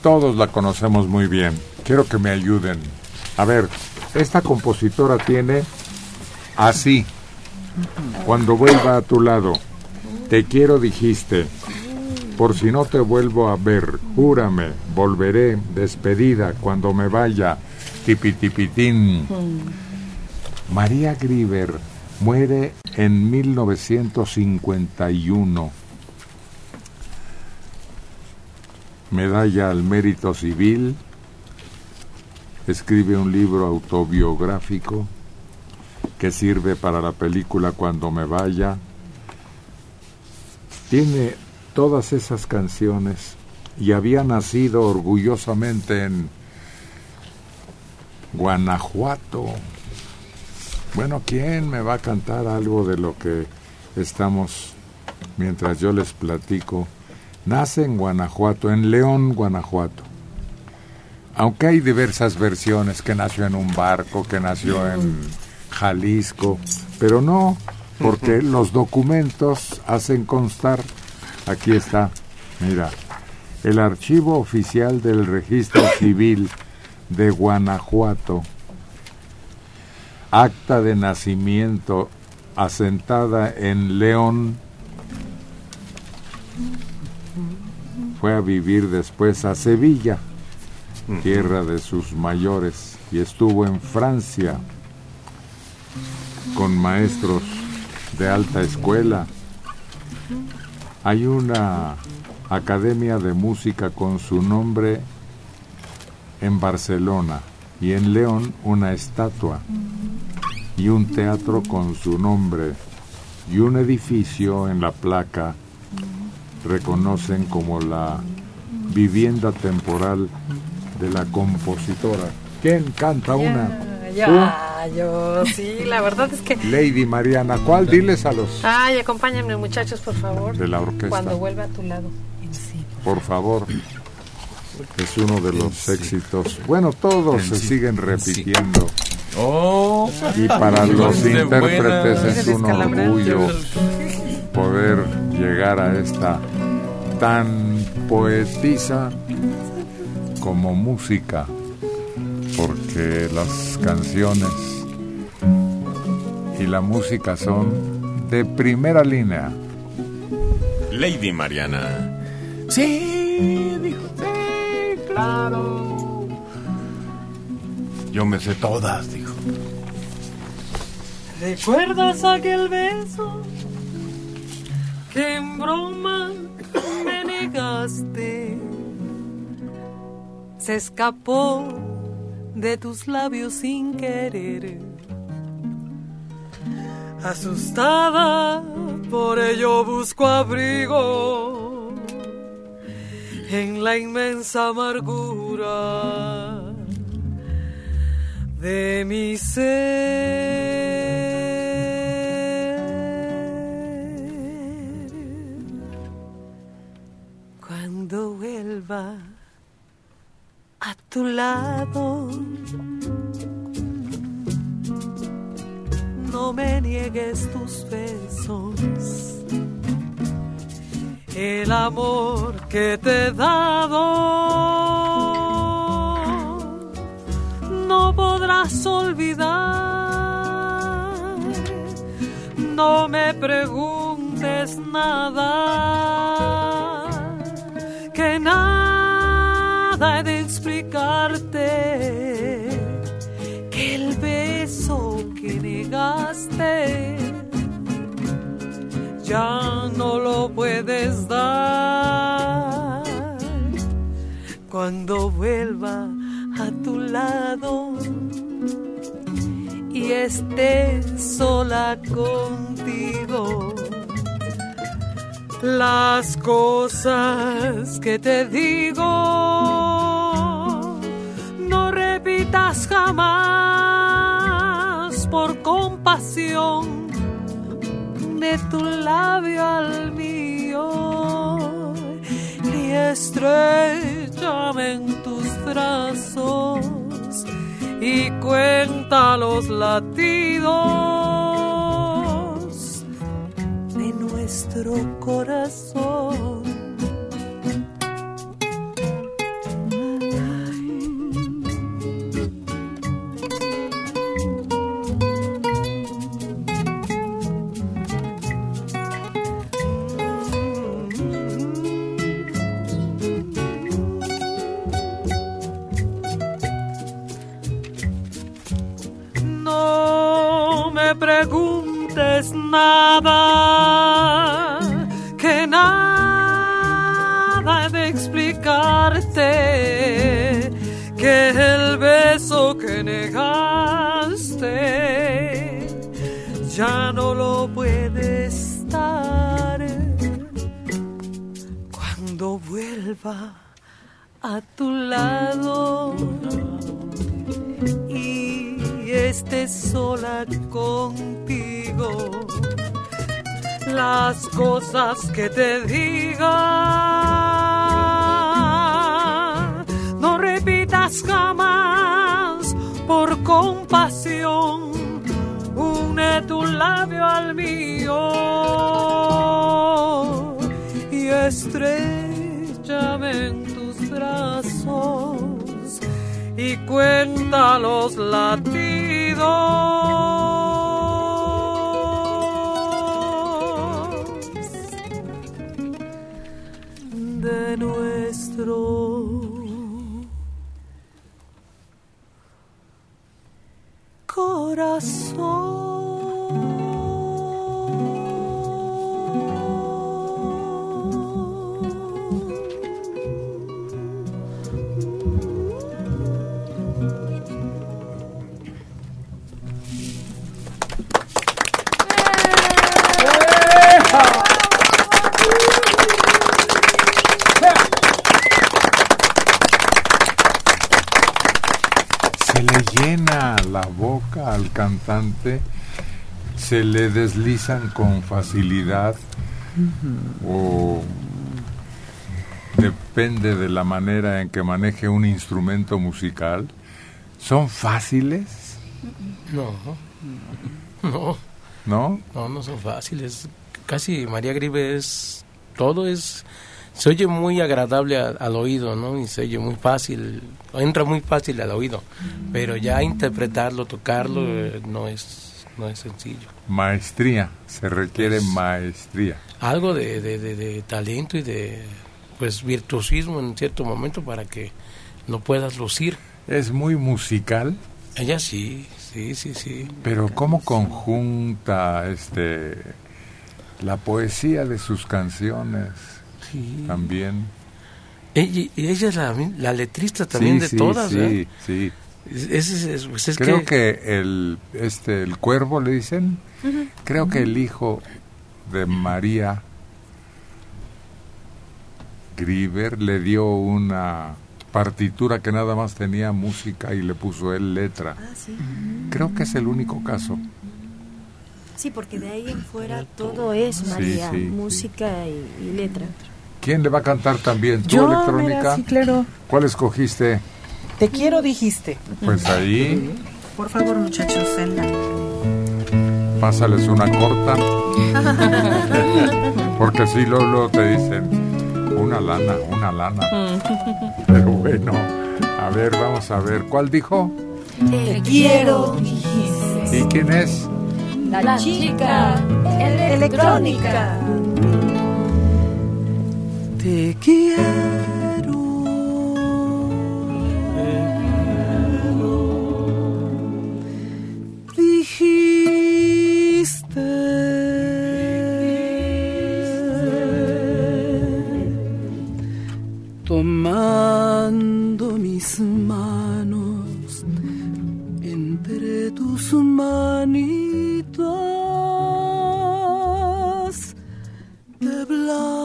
Todos la conocemos muy bien. Quiero que me ayuden. A ver, esta compositora tiene así. Cuando vuelva a tu lado, te quiero dijiste. Por si no te vuelvo a ver, júrame, volveré despedida cuando me vaya. Tipitipitín. María Grieber muere en 1951. Medalla al mérito civil. Escribe un libro autobiográfico que sirve para la película Cuando me vaya. Tiene todas esas canciones y había nacido orgullosamente en Guanajuato. Bueno, ¿quién me va a cantar algo de lo que estamos mientras yo les platico? Nace en Guanajuato, en León, Guanajuato. Aunque hay diversas versiones, que nació en un barco, que nació en Jalisco, pero no, porque los documentos hacen constar, aquí está, mira, El archivo oficial del registro civil de Guanajuato, acta de nacimiento asentada en León, fue a vivir después a Sevilla, tierra de sus mayores, y estuvo en Francia con maestros de alta escuela. Hay una academia de música con su nombre en Barcelona y en León una estatua y un teatro con su nombre y un edificio en la placa reconocen como la vivienda temporal de la compositora. ¿Quién canta una? Ya, yo, sí, la verdad es que... Lady Mariana, ¿cuál? Diles a los Ay, acompáñenme muchachos, por favor. de la orquesta. Cuando vuelva a tu lado. Por favor. Es uno de los éxitos. Bueno, todos se siguen repitiendo. Oh, Y para los intérpretes es un orgullo poder llegar a esta tan poetisa como música, porque las canciones y la música son de primera línea. Lady Mariana. Sí, dijo, sí, claro. Yo me sé todas, dijo. ¿Recuerdas aquel beso que en broma me negaste? Se escapó de tus labios sin querer. Asustada, por ello busco abrigo en la inmensa amargura de mi ser. Cuando vuelva a tu lado, no me niegues tus besos. El amor que te he dado no podrás olvidar. No me preguntes nada, que nada he de explicarte. Que el beso que negaste ya no lo puedes dar. Cuando vuelva a tu lado y esté sola contigo. Las cosas que te digo no repitas jamás por compasión de tu labio al mío y estrechame en tus brazos y cuenta los latidos de nuestro corazón. Nada, que nada de explicarte, que el beso que negaste ya no lo puedes dar cuando vuelva a tu lado y estés sola contigo. Las cosas que te diga, no repitas jamás por compasión. Une tu labio al mío y estrecha llame en tus brazos y cuenta los latidos de nuestro. Se al cantante, se le deslizan con facilidad o depende de la manera en que maneje un instrumento musical. ¿Son fáciles? No, no, ¿No? no, no son fáciles. Casi María Grive es, todo es, se oye muy agradable a- al oído, ¿no? Y se oye muy fácil, entra muy fácil al oído, pero ya interpretarlo, tocarlo, eh, no es, no es sencillo. Maestría, se requiere maestría. Algo de, de, de- de talento y de, pues, virtuosismo en cierto momento para que lo puedas lucir. Es muy musical. Ella sí, sí, sí, sí. Pero ¿cómo conjunta este la poesía de sus canciones también? Ella, y ella es la, la letrista también Sí, de sí, todas, sí, ¿verdad? sí. Es, es- es- pues es Creo que, que, el este el cuervo le dicen, creo que el hijo de María Grieber le dio una partitura que nada más tenía música y le puso él letra. Ah, sí. Creo que es el único caso. Sí, porque de ahí en fuera todo es Sí, María, sí, sí. música y, y letra. ¿Quién le va a cantar también? ¿Tu Yo, electrónica? mira, sí, claro. ¿Cuál escogiste? Te quiero, dijiste. Pues ahí, Por favor, muchachos, Zelda. pásales una corta. Porque si luego te dicen, una lana, una lana. Pero bueno, a ver, vamos a ver. ¿Cuál dijo? Te quiero, dijiste. ¿Y quién es? La chica electrónica. Te quiero. Dijiste. Tomando mis manos entre tus manitas de blanco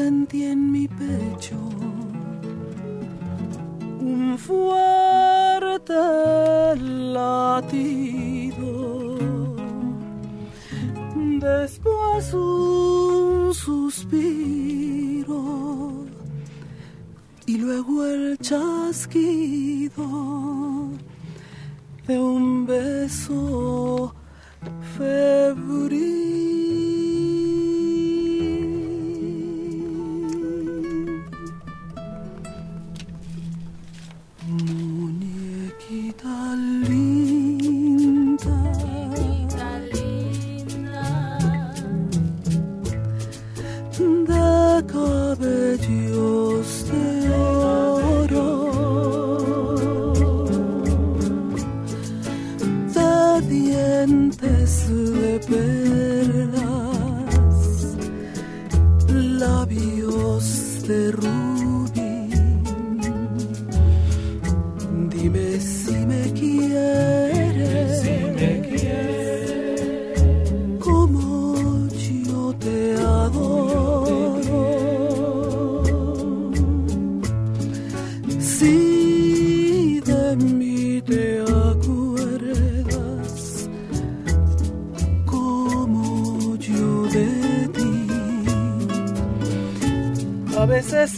sentí en mi pecho un fuerte latido después un suspiro y luego el chasquido de un beso febril. De cabellos de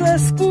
A veces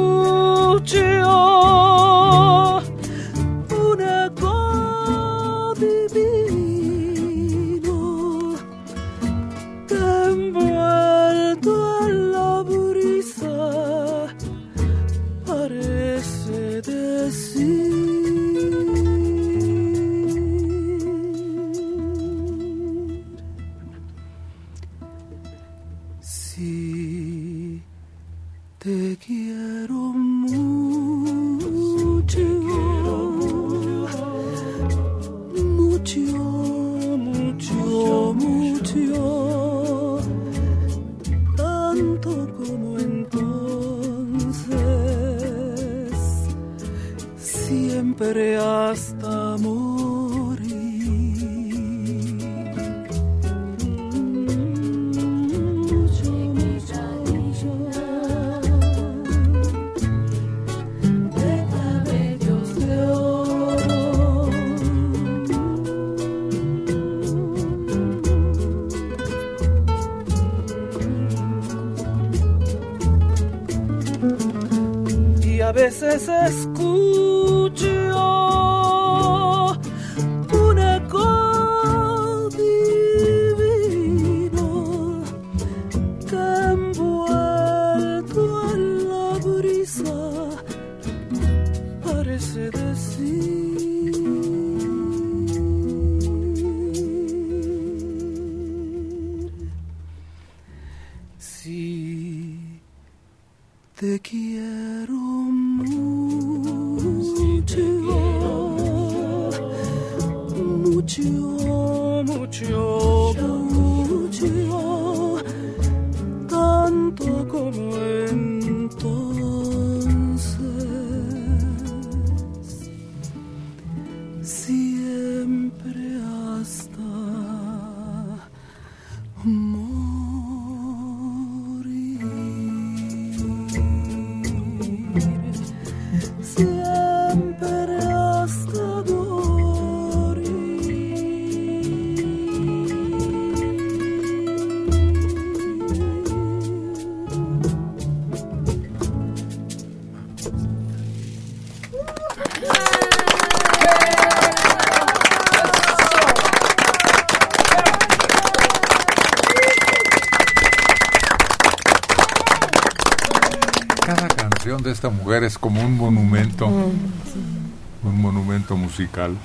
mujer es como un monumento, un monumento musical.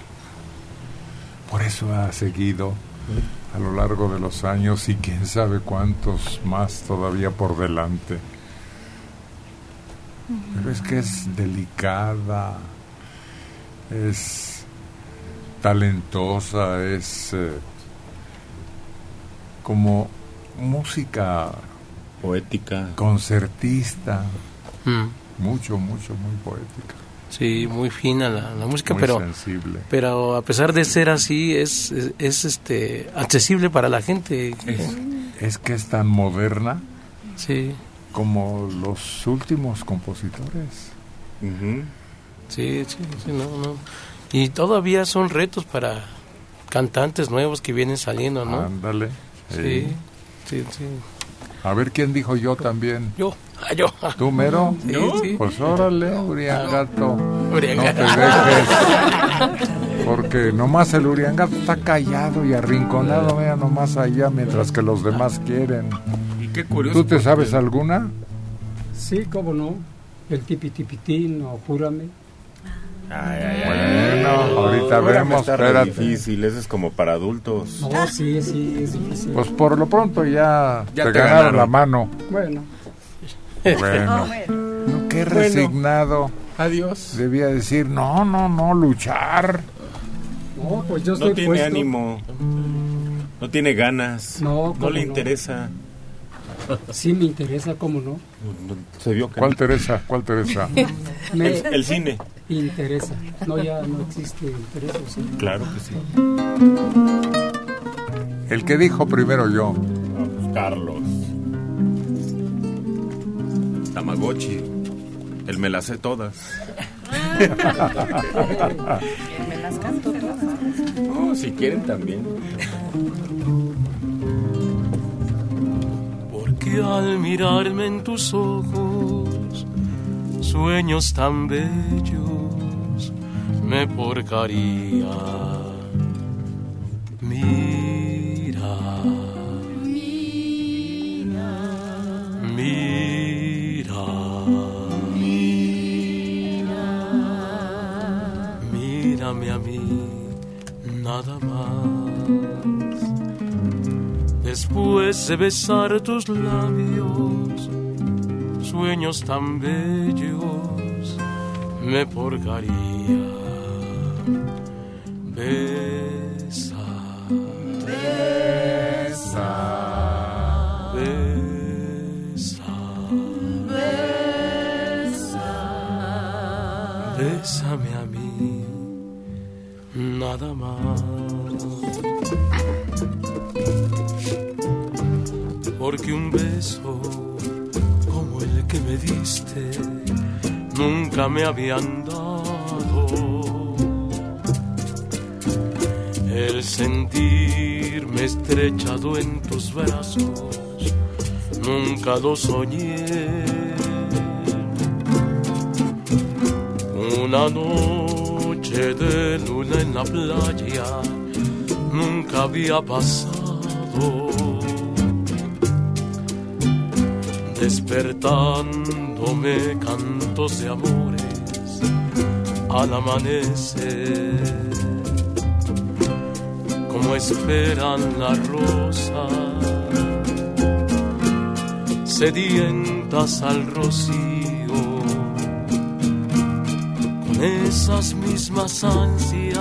Por eso ha seguido a lo largo de los años y quién sabe cuántos más todavía por delante. Pero es que es delicada, es talentosa, es eh, como música poética, concertista, Mm. Mucho, mucho, muy poética. Sí, muy fina la, la música, Muy pero sensible. pero a pesar de ser así es, es, es, este accesible para la gente. Es, es que es tan moderna Sí. como los últimos compositores. Sí, sí, sí, no, no. Y todavía son retos para cantantes nuevos que vienen saliendo, ¿no? Ándale. Sí, sí, sí. A ver quién dijo yo también. Yo, ah, yo. ¿Tú, mero? Sí, sí. Pues órale, Uriangato. Uriangato. No te dejes. Porque nomás el Uriangato está callado y arrinconado, vea, nomás allá, mientras que los demás quieren. Y qué curioso. ¿Tú te sabes alguna? Sí, cómo no. El tipitipitín o júrame. Bueno, ahorita Ahora vemos, difícil, eso es como para adultos. No, sí, sí, es difícil. Pues por lo pronto ya, Ya te, te ganaron, ganaron. la mano. Bueno. Bueno. No, qué Bueno. resignado. Adiós. Debía decir, no, no, no, luchar. No, pues yo No estoy tiene puesto. ánimo, no tiene ganas, No, no, cómo le no. interesa. Sí me interesa, cómo no. Se vio que ¿Cuál no. Teresa? ¿Cuál Teresa? Me El, el cine. Interesa. No, ya no existe interés, ¿o ¿sí? Claro que sí. El que dijo primero yo. Carlos. Tamagotchi. El me las sé todas. Me las canto todas. No, si quieren también. Porque al mirarme en tus ojos, sueños tan bellos me porcaría. Mira, mira, mírame a mí, nada más. Después de besar tus labios, sueños tan bellos me porcaría. Besa, Besa, besa, besa, bésame a mí, nada más. Porque un beso me diste nunca me habían dado. El sentirme estrechado en tus brazos nunca lo soñé. una noche de luna en la playa nunca había pasado. Despertándome cantos de amores al amanecer, como esperan la rosa, sedientas al rocío con esas mismas ansias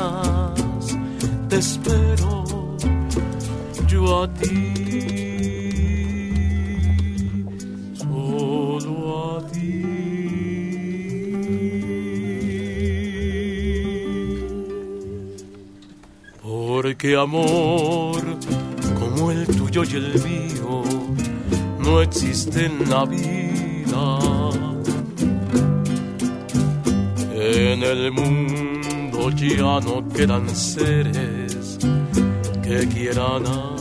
te espero yo a ti porque amor como el tuyo y el mío no existe en la vida en el mundo ya no quedan seres que quieran.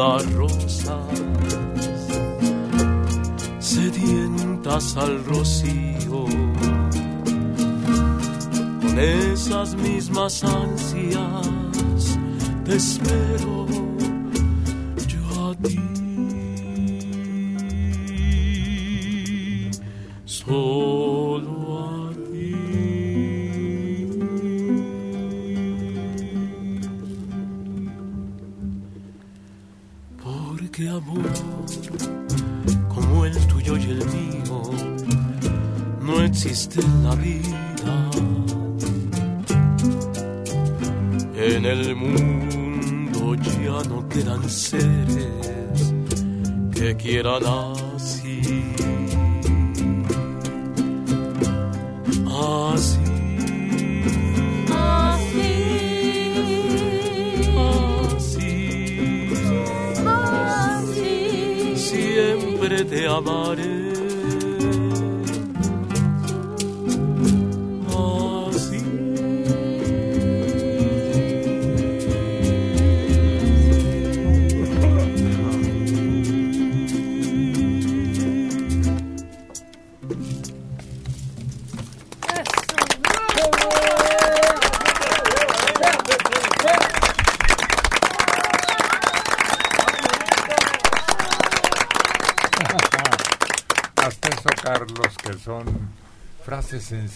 Las rosas sedientas al rocío con esas mismas ansias te espero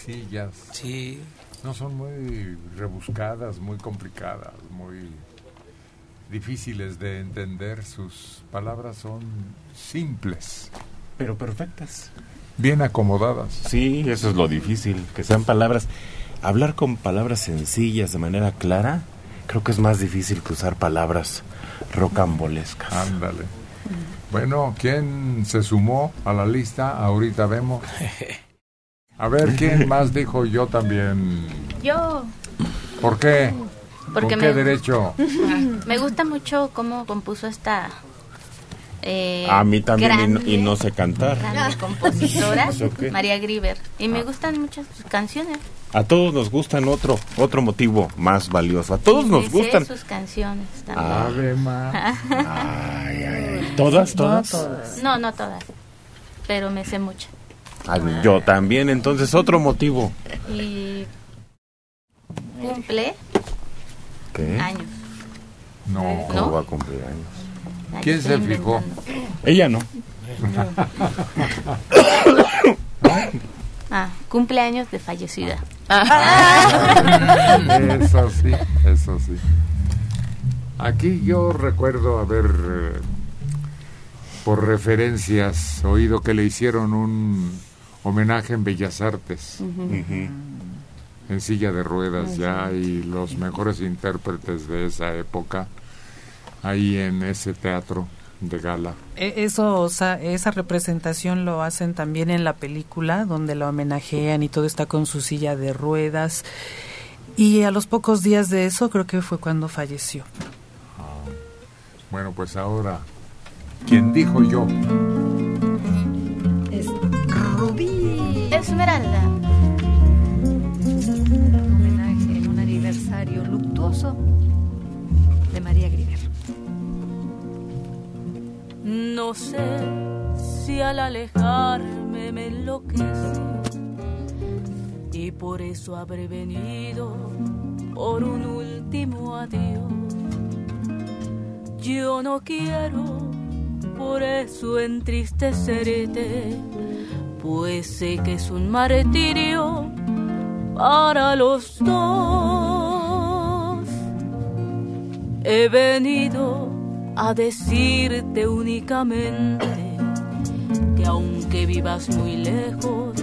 sencillas. Sí. No son muy rebuscadas, muy complicadas, muy difíciles de entender. Sus palabras son simples. Pero perfectas. Bien acomodadas. Sí, eso es lo difícil, que sean palabras. Hablar con palabras sencillas de manera clara, creo que es más difícil que usar palabras rocambolescas. Ándale. Bueno, ¿quién se sumó a la lista? Ahorita vemos. A ver, ¿quién más dijo yo también? Yo. ¿Por qué? Porque ¿Con qué me- derecho? Me gusta mucho cómo compuso esta. eh, A mí también y no, y no sé cantar. compositora, ¿Eso qué? María Grieber. Y me Ah. gustan muchas sus canciones. A todos nos gustan otro otro motivo más valioso. A todos nos gustan. sus canciones también. Ave Ay, ¿Todas, todas? No, no todas. Pero me sé muchas. Ah, Yo también, entonces otro motivo. Y cumple ¿Qué? años. No. ¿Cómo va a cumplir años? ¿Quién se fijó? Ella no. Ah, cumpleaños de fallecida. Eso sí, eso sí. Aquí yo recuerdo haber, eh, por referencias, oído que le hicieron un homenaje en Bellas Artes, en silla de ruedas ya, y los mejores intérpretes de esa época, ahí en ese teatro de gala. E- Eso, o sea, esa representación lo hacen también en la película, donde la homenajean y todo está con su silla de ruedas. Y a los pocos días de eso, creo que fue cuando falleció. Bueno, pues ahora, ¿quién dijo yo? Esmeralda. Homenaje en un aniversario luctuoso de María Griver. No sé si al alejarme me enloquece y por eso habré venido por un último adiós. Yo no quiero por eso entristecerte, pues sé que es un martirio para los dos. He venido a decirte únicamente que aunque vivas muy lejos,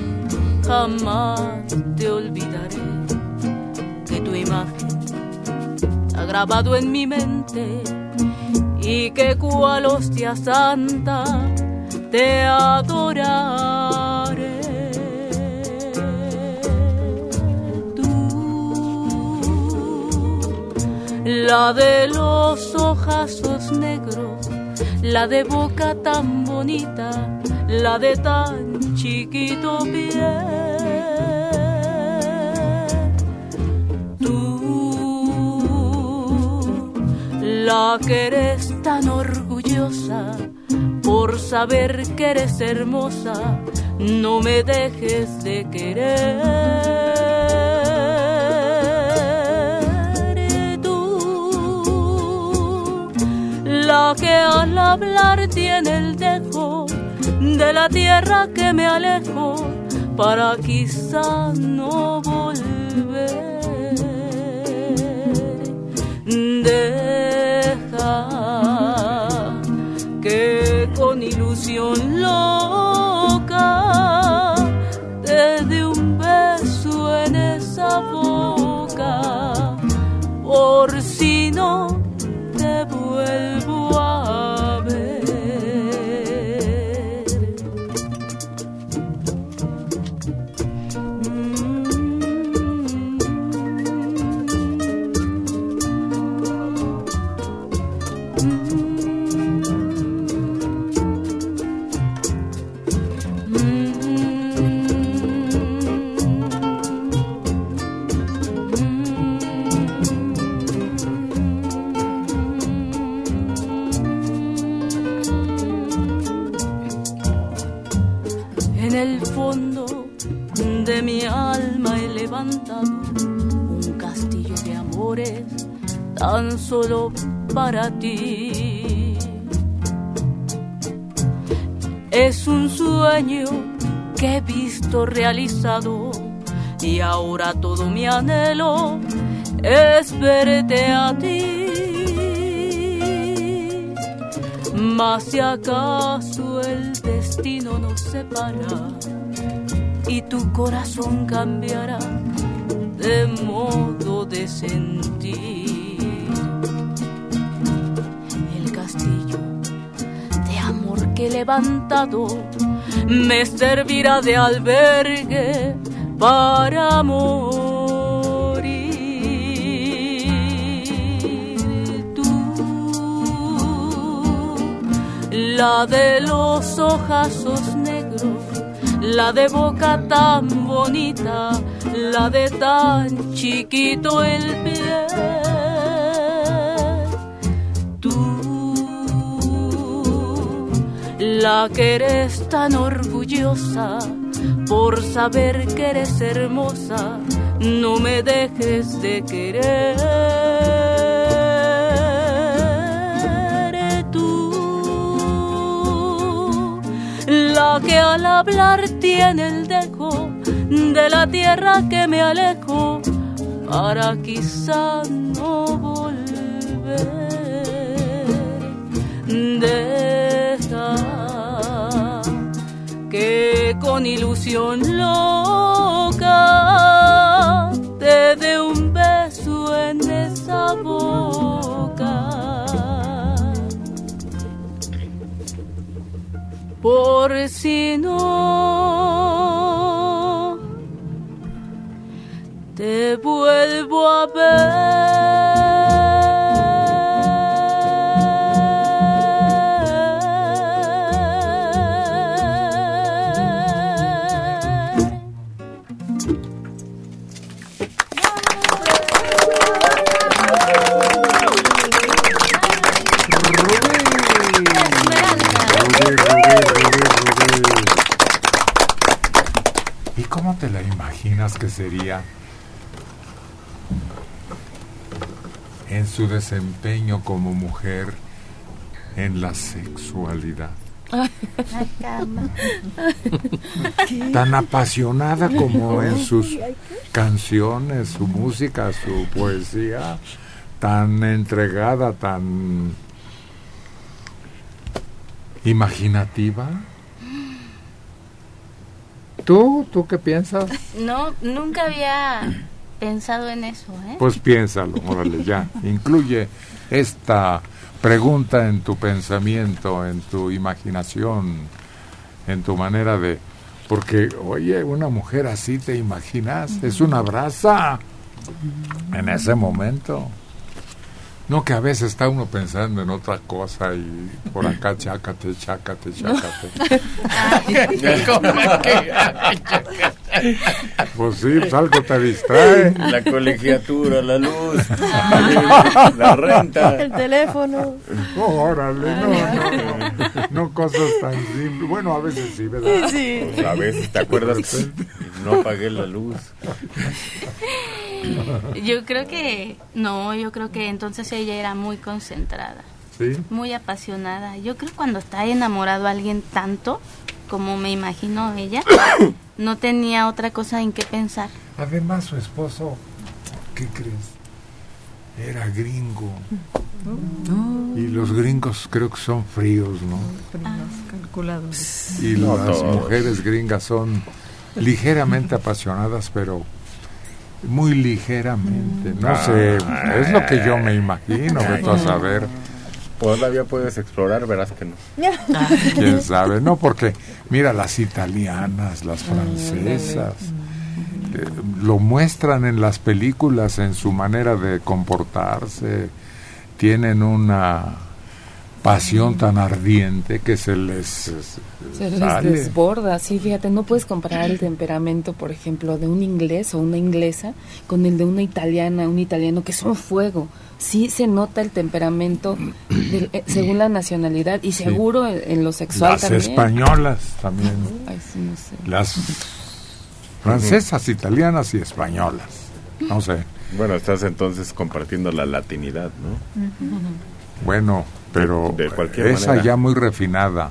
jamás te olvidaré que tu imagen ha grabado en mi mente y que cual hostia santa te adoraré. La de los ojazos negros, la de boca tan bonita, la de tan chiquito pie. Tú, la que eres tan orgullosa por saber que eres hermosa, no me dejes de querer. La que al hablar tiene el dejo de la tierra que me alejo para quizá no volver. Deja que con ilusión loca te dé un beso en esa boca, por si no el fondo de mi alma he levantado un castillo de amores tan solo para ti. Es un sueño que he visto realizado y ahora todo mi anhelo es verte a ti. Mas si acaso el destino nos separa y tu corazón cambiará de modo de sentir. El castillo de amor que he levantado me servirá de albergue para morir. La de los ojazos negros, la de boca tan bonita, la de tan chiquito el pie. Tú, la que eres tan orgullosa por saber que eres hermosa, no me dejes de querer. Que al hablar tiene el dejo de la tierra que me alejo para quizá no volver. Deja que con ilusión loca te dé un beso en esa boca. Por si no te vuelvo a ver. Imaginas que sería en su desempeño como mujer en la sexualidad? Tan apasionada como en sus canciones, su música, su poesía, tan entregada, tan imaginativa. ¿Tú? ¿Tú qué piensas? No, nunca había pensado en eso, ¿eh? Pues piénsalo, órale, ya. Incluye esta pregunta en tu pensamiento, en tu imaginación, en tu manera de... Porque, oye, una mujer así te imaginas, es una brasa en ese momento. No que a veces está uno pensando en otra cosa y por acá chácate, chácate, chácate. Pues sí, pues algo te distrae. La colegiatura, la luz, la renta. El teléfono. órale, no, no, no, no cosas tan simples. Bueno, a veces sí, ¿verdad? Sí. Pues a veces te acuerdas que no apagué la luz. Yo creo que no, yo creo que entonces ella era muy concentrada, Sí. muy apasionada. Yo creo que cuando está enamorado alguien tanto como me imagino ella, no tenía otra cosa en qué pensar. Además, su esposo, ¿qué crees? Era gringo. Y los gringos creo que son fríos, ¿no? calculados. Y No las todos. mujeres gringas son ligeramente apasionadas, pero muy ligeramente. No Ah. sé, es lo que yo me imagino, vete a saber. Todavía puedes explorar, verás que no. quién sabe, no, porque mira, las italianas, las francesas, eh, lo muestran en las películas, en su manera de comportarse, tienen una pasión tan ardiente que se les Se les sale. desborda, sí, fíjate, no puedes comparar el temperamento, por ejemplo, de un inglés o una inglesa con el de una italiana, un italiano que es un fuego. Sí se nota el temperamento eh, según la nacionalidad y seguro en, en lo sexual Las también. españolas también, Ay, sí, no sé. las francesas, italianas y españolas. No sé. Bueno, estás entonces compartiendo la latinidad, ¿no? Bueno, pero De cualquier esa manera. ya muy refinada.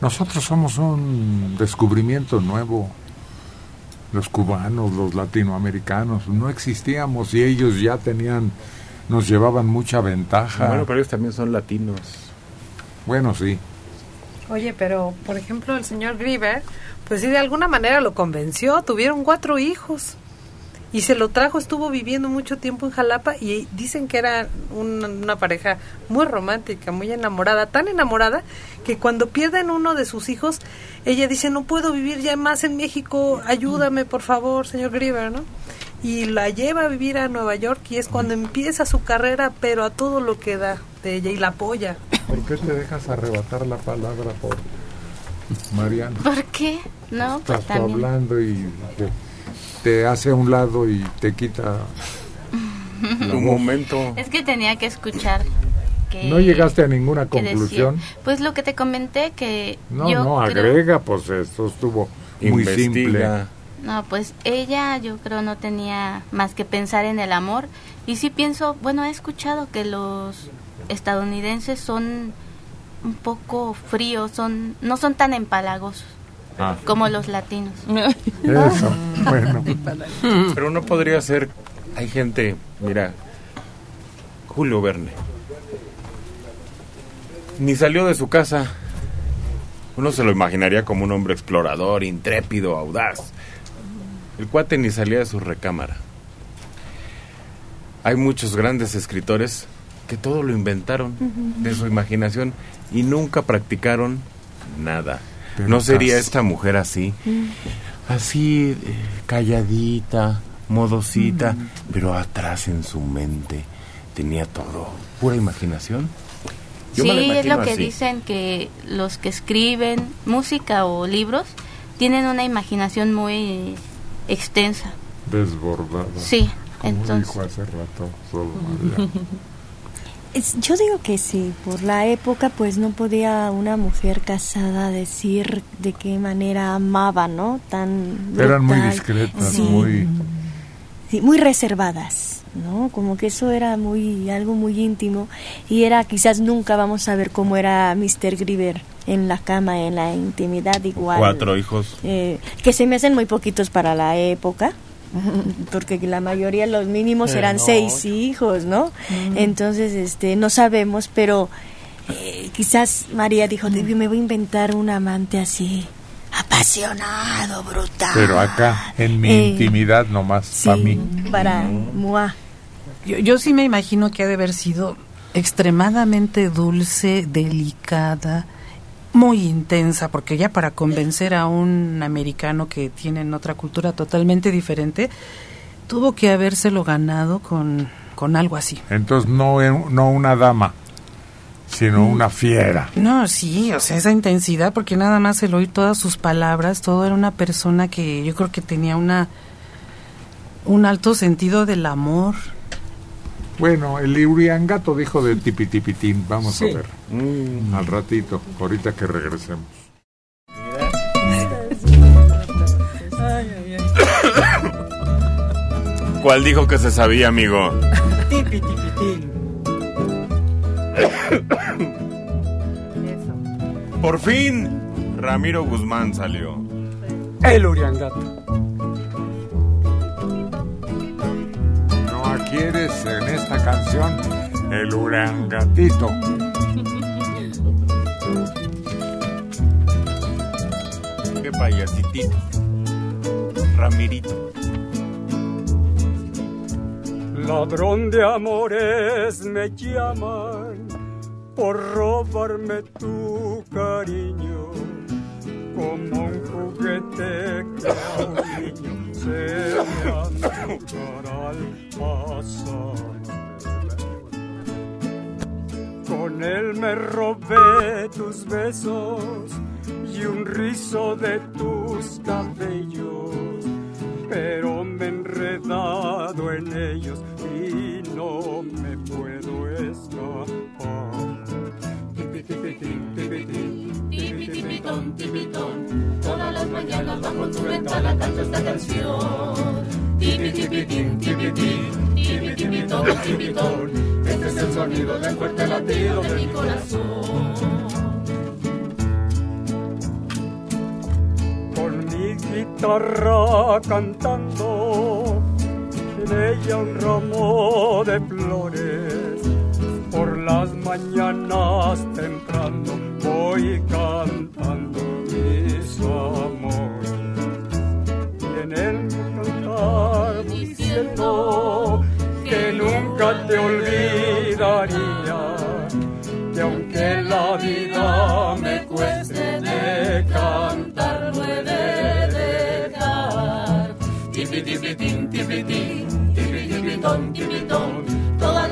Nosotros somos un descubrimiento nuevo. Los cubanos, los latinoamericanos, no existíamos y ellos ya tenían, nos llevaban mucha ventaja. Bueno, pero ellos también son latinos. Bueno, sí. Oye, pero por ejemplo el señor Grieber, pues sí de alguna manera lo convenció, tuvieron cuatro hijos y se lo trajo, estuvo viviendo mucho tiempo en Jalapa y dicen que era un- una pareja muy romántica, muy enamorada, tan enamorada que cuando pierden uno de sus hijos, ella dice, no puedo vivir ya más en México, ayúdame por favor, señor Grieber, ¿no? Y la lleva a vivir a Nueva York y es cuando empieza su carrera, pero a todo lo que da de ella y la apoya. ¿Por qué te dejas arrebatar la palabra por Mariana? ¿Por qué? No, pues Estás tú también. hablando y te, te hace a un lado y te quita Un momento. Es que tenía que escuchar que... ¿No llegaste a ninguna decía- conclusión? Pues lo que te comenté que No, yo no, creo- agrega, pues esto estuvo muy simple. No, pues ella yo creo no tenía más que pensar en el amor. Y sí pienso, bueno, he escuchado que los estadounidenses son un poco fríos, son no son tan empalagosos Ah. como los latinos. Eso, bueno. Pero no podría ser. Hay gente, mira, Julio Verne. Ni salió de su casa. Uno se lo imaginaría como un hombre explorador, intrépido, audaz. El cuate ni salía de su recámara. Hay muchos grandes escritores que todo lo inventaron de su imaginación y nunca practicaron nada. Pero ¿No sería cas- esta mujer así? Así, eh, calladita, modosita, pero atrás en su mente tenía todo. ¿Pura imaginación? Yo me sí, es lo que así. dicen que los que escriben música o libros tienen una imaginación muy extensa. Desbordada. Sí, Como entonces- dijo hace rato solo. Es- yo digo que sí, por la época pues no podía una mujer casada decir de qué manera amaba, ¿no? Tan Eran muy discretas, Sí, muy... sí, muy reservadas, ¿no? Como que eso era muy algo muy íntimo y era quizás nunca vamos a ver cómo era Mr. Grieber en la cama, en la intimidad igual. Cuatro hijos. Eh, que se me hacen muy poquitos para la época. Porque la mayoría, los mínimos Eh, eran no. seis hijos, ¿no? Entonces, este, no sabemos, pero eh, quizás María dijo, "Dios, me voy a inventar un amante así, apasionado, brutal. Pero acá, en mi Eh, intimidad nomás, Sí, para mí. para moi. Yo, yo sí me imagino que ha de haber sido extremadamente dulce, delicada, muy intensa, porque ya para convencer a un americano que tiene en otra cultura totalmente diferente, tuvo que habérselo ganado con, con algo así. Entonces, no, no una dama, sino Mm. una fiera. No, sí, o sea, esa intensidad, porque nada más el oír todas sus palabras, todo era una persona que yo creo que tenía una un alto sentido del amor. Bueno, el Uriangato dijo de tipitipitín. Vamos Sí. a ver. Al ratito, ahorita que regresemos. ¿Cuál dijo que se sabía, amigo? Tipi, tipitín. Por fin, Ramiro Guzmán salió. El Uriangato. No adquieres en esta canción el Uriangatito. Qué payasitito. Ramirito. Ladrón de amores me llaman por robarme tu cariño, como un juguete que a un niño se me antojará al pasar. Con él me robé tus besos y un rizo de tus cabellos, pero me he enredado en ellos y no me puedo escapar. Tipitipitón, tipitón, todas las mañanas bajo tu ventana canto esta canción. Tipitipitín, tipitín, tipitipitón, tipitón, este es el sonido del fuerte latido de mi corazón. con mi guitarra cantando, en ella un ramo de flores. Por las mañanas temprano voy cantando mis amores. Y en el cantar diciendo que nunca te olvidaría, que aunque la vida me cueste de cantar, no he de dejar. Tipitipitín, tipitín, tipitipitón, tipitón, todas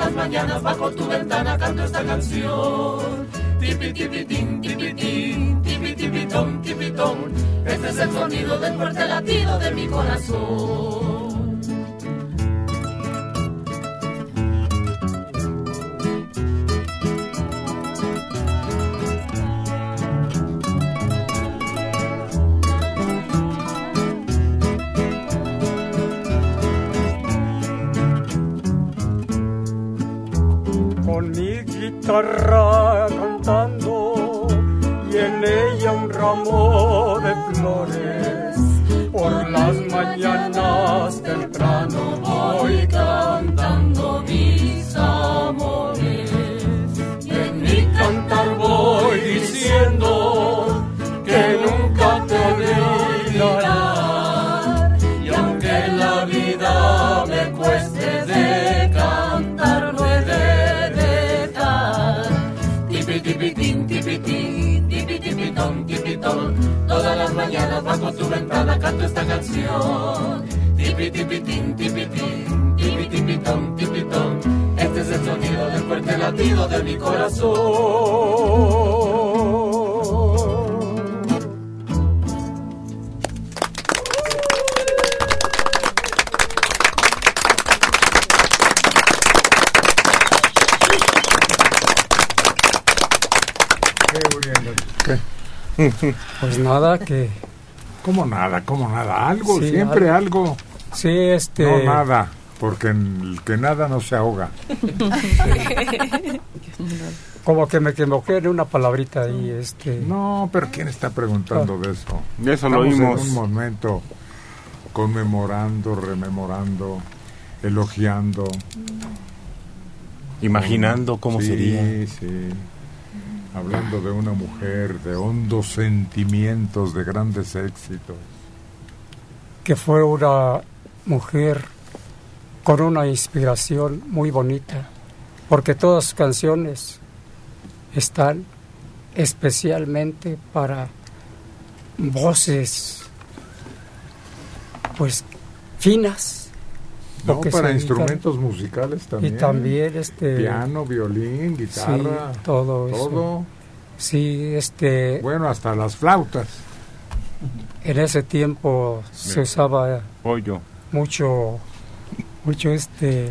las mañanas bajo tu ventana canto esta canción. Tipitipitín, tipitín, tipitipitón, tipitón, este es el sonido del fuerte latido de mi corazón. Guitarra cantando y en ella un ramo de flores. Por las mañanas tu ventana canto esta canción. Tipitipitín, tipitín, tipitipitón, tipitón, este es el sonido del fuerte latido de mi corazón. Pues nada, que... ¿Cómo nada? ¿Cómo nada? Algo, Sí, siempre al- algo. Sí, este... No nada, porque el que nada no se ahoga. Como que me equivoqué en una palabrita ahí, este... No, pero ¿quién está preguntando de eso? De eso lo oímos. en un momento conmemorando, rememorando, elogiando. Imaginando cómo Sí, sería. Sí, Hablando de una mujer de hondos sentimientos, de grandes éxitos. que fue una mujer con una inspiración muy bonita, porque todas sus canciones están especialmente para voces, pues, finas. No, para instrumentos musicales también. Y también, este... Piano, violín, guitarra. Sí, todo eso. todo. Sí, este... Bueno, hasta las flautas. En ese tiempo se usaba Pollo. mucho, mucho este,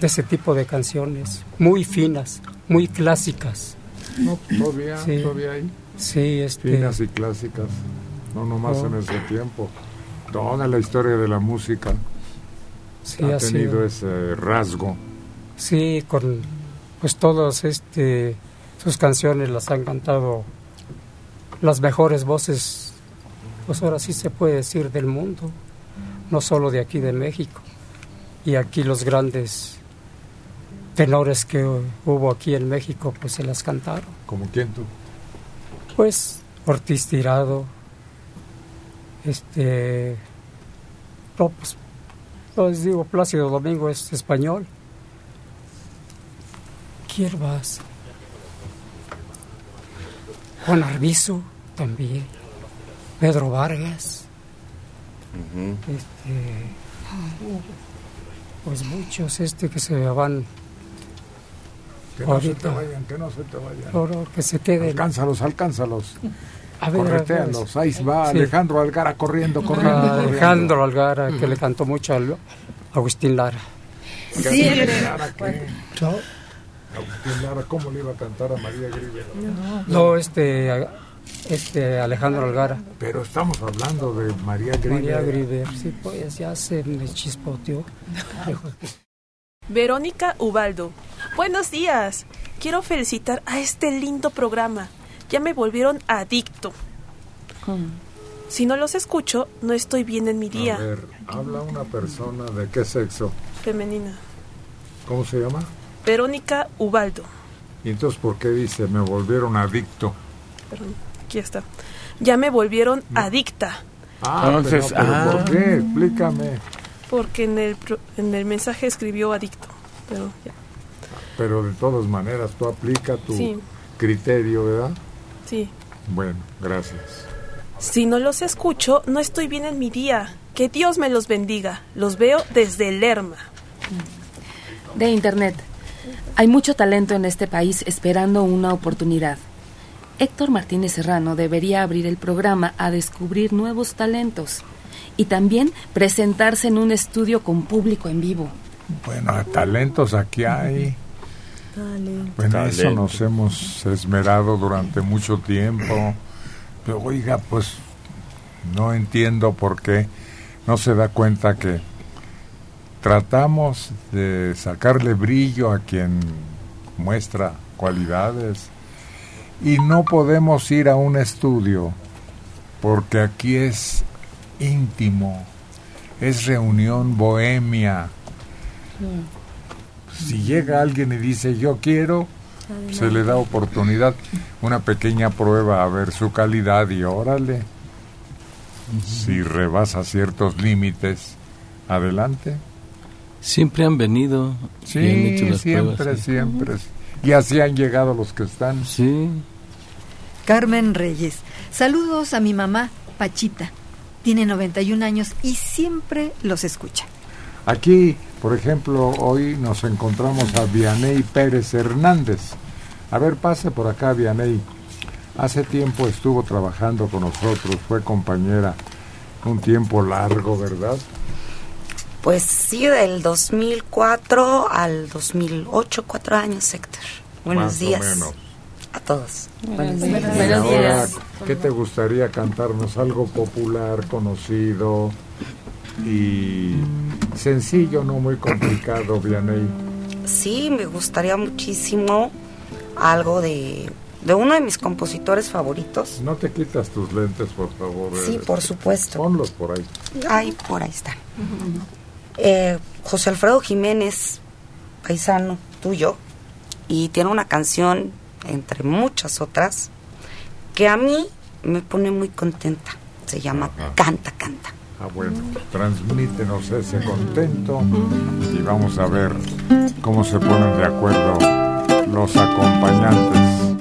de ese tipo de canciones, muy finas, muy clásicas. No, todavía, Sí. todavía hay. Sí, este, Finas y clásicas. No nomás Oh. en ese tiempo. Toda la historia de la música Sí, ha ha tenido sido. ese rasgo. sí, con pues todas este, sus canciones las han cantado las mejores voces, pues ahora sí se puede decir del mundo, no solo de aquí de México. Y aquí los grandes tenores que hubo aquí en México, pues se las cantaron. ¿Como quién tú? Pues Ortiz Tirado, este, no, pues, no les digo, Plácido Domingo es español. ¿Quién más? Juan Arbizu también, Pedro Vargas, este, pues muchos este que se van Que no se te vayan, que no se te vayan. Que se queden. Alcánzalos, alcánzalos. A ver, Corretéalos. a ver. Ahí va Sí. Alejandro Algara corriendo, corriendo. Ah, corriendo. Alejandro Algara, que le cantó mucho a Agustín Lara. ¿Qué Sí. Lara qué? No, Agustín Lara, ¿cómo le iba a cantar a María Grivera? no, este, este Alejandro Algara. Pero estamos hablando de María Grivera. María Griver, sí, pues ya se me chispoteó. Verónica Ubaldo. Buenos días. Quiero felicitar a este lindo programa. Ya me volvieron adicto. Si no los escucho, no estoy bien en mi A día. ver, habla una persona de qué sexo. Femenina. ¿Cómo se llama? Verónica Ubaldo. Y entonces, ¿por qué dice me volvieron adicto? Perdón, aquí está. Ya me volvieron adicta. Ah, Entonces, pero, pero ah. ¿por qué? Explícame. Porque en el, pro- en el mensaje escribió adicto. Pero ya. Pero de todas maneras, tú aplica tu Sí. criterio, ¿verdad? Sí. Bueno, gracias. Si no los escucho, no estoy bien en mi día. Que Dios me los bendiga. Los veo desde Lerma. De Internet. Hay mucho talento en este país esperando una oportunidad. Héctor Martínez Serrano debería abrir el programa a descubrir nuevos talentos y también presentarse en un estudio con público en vivo. Bueno, talentos aquí hay. Bueno, eso Talento. nos hemos esmerado durante mucho tiempo. Pero oiga, pues no entiendo por qué no se da cuenta que tratamos de sacarle brillo a quien muestra cualidades y no podemos ir a un estudio porque aquí es íntimo, es reunión bohemia. Si llega alguien y dice yo quiero, se le da oportunidad, una pequeña prueba a ver su calidad y órale. Si rebasa ciertos límites, adelante. Siempre han venido Sí, y han hecho las siempre, pruebas. sí. siempre. Y así han llegado los que están. Sí. Carmen Reyes. Saludos a mi mamá, Pachita. Tiene 91 años y siempre los escucha. Aquí, por ejemplo, hoy nos encontramos a Vianey Pérez Hernández. A ver, pase por acá, Vianey. Hace tiempo estuvo trabajando con nosotros, fue compañera un tiempo largo, ¿verdad? Pues sí, del 2004 al 2008, cuatro años, Héctor. Buenos Más o días. menos. a todos. Buenos días. Y ahora, ¿qué te gustaría cantarnos? Algo popular, conocido y sencillo, no muy complicado, Vianey. Sí, me gustaría muchísimo algo de, de uno de mis compositores favoritos. No te quitas tus lentes, por favor. Sí, eh, por supuesto. Ponlos por ahí. Ay, por ahí están. Eh, José Alfredo Jiménez, paisano tuyo, y tiene una canción, entre muchas otras, que a mí me pone muy contenta. Se llama Canta, Canta. Ah, bueno, transmítenos ese contento y vamos a ver cómo se ponen de acuerdo los acompañantes.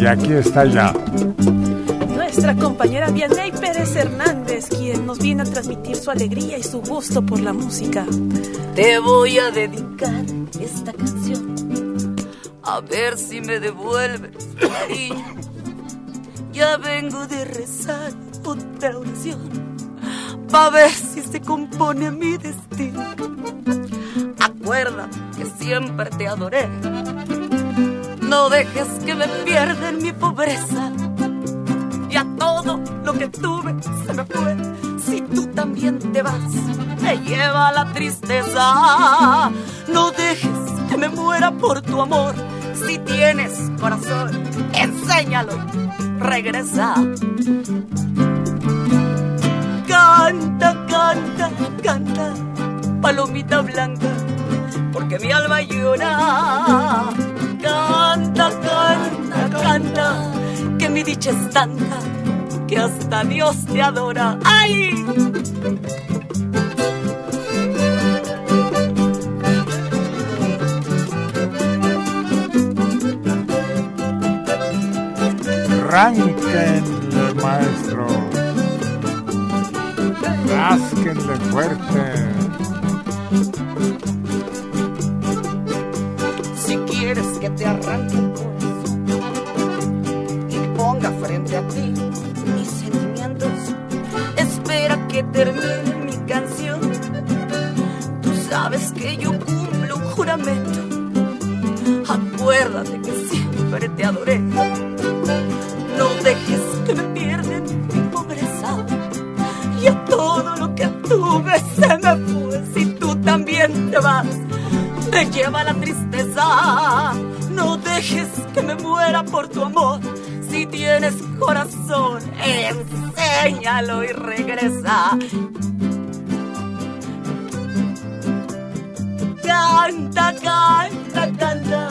Y aquí está ya. Nuestra compañera Vianey Pérez Hernández, quien nos viene a transmitir su alegría y su gusto por la música. Te voy a dedicar esta canción. A ver si me devuelves tu cariño. Ya vengo de rezar otra oración. Pa' ver si se compone mi destino. Acuerda que siempre te adoré. No dejes que me pierda en mi pobreza. Y a todo lo que tuve se me fue. Si tú también te vas, me lleva la tristeza. No dejes que me muera por tu amor. Si tienes corazón, enséñalo. Regresa. Canta, canta, canta, palomita blanca, porque mi alma llora. Canta, canta, canta, que mi dicha es tanta, que hasta Dios te adora. ¡Ay! Ránquenle, maestro. Rásquenle fuerte. Si quieres que te arranque el corazón y ponga frente a ti mis sentimientos, espera que termine mi canción. Tú sabes que yo cumplo un juramento. Acuérdate que siempre te adoré. Me lleva la tristeza. No dejes que me muera por tu amor. Si tienes corazón, enséñalo y regresa. Canta, canta, canta,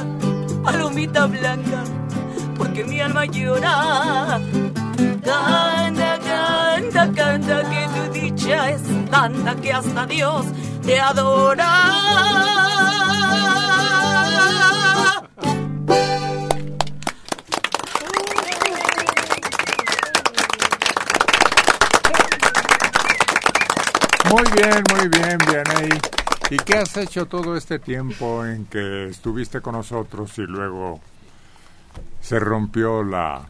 palomita blanca, porque mi alma llora. Canta, canta, canta, que tu dicha es tanta que hasta Dios te adora. Muy bien, muy bien, Vianey. ¿Y qué has hecho todo este tiempo en que estuviste con nosotros y luego se rompió la,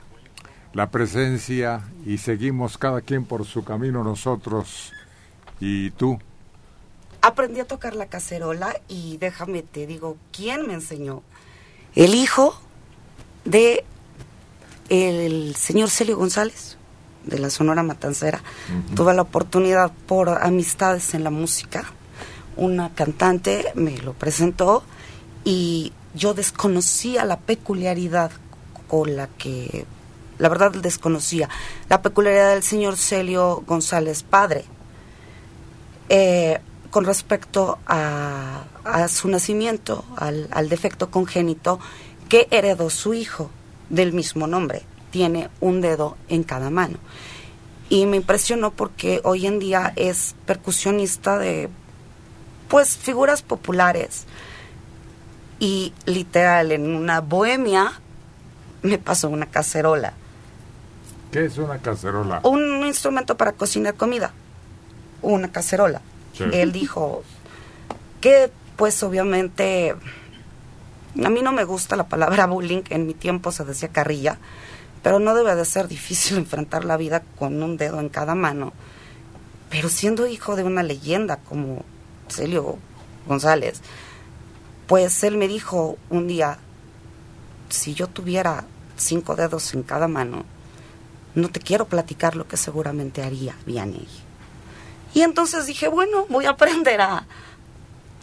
la presencia y seguimos cada quien por su camino nosotros y tú? Aprendí a tocar la cacerola y déjame te digo, ¿quién me enseñó? El hijo de el señor Celio González de la Sonora Matancera. Tuve la oportunidad por amistades en la música. Una cantante me lo presentó y yo desconocía la peculiaridad con la que, la verdad desconocía, la peculiaridad del señor Celio González padre. Eh, con respecto a, a su nacimiento, al, al defecto congénito que heredó su hijo del mismo nombre. Tiene un dedo en cada mano. Y me impresionó porque hoy en día es percusionista de, pues, figuras populares. Y literal, en una bohemia me pasó una cacerola. ¿Qué es una cacerola? Un instrumento para cocinar comida. Una cacerola. Él dijo que, pues, obviamente, a mí no me gusta la palabra bullying. En mi tiempo se decía carrilla. Pero no debe de ser difícil enfrentar la vida con un dedo en cada mano. Pero siendo hijo de una leyenda como Celio González, pues él me dijo un día, si yo tuviera cinco dedos en cada mano, no te quiero platicar lo que seguramente haría Vianney. Y entonces dije, bueno, voy a aprender a,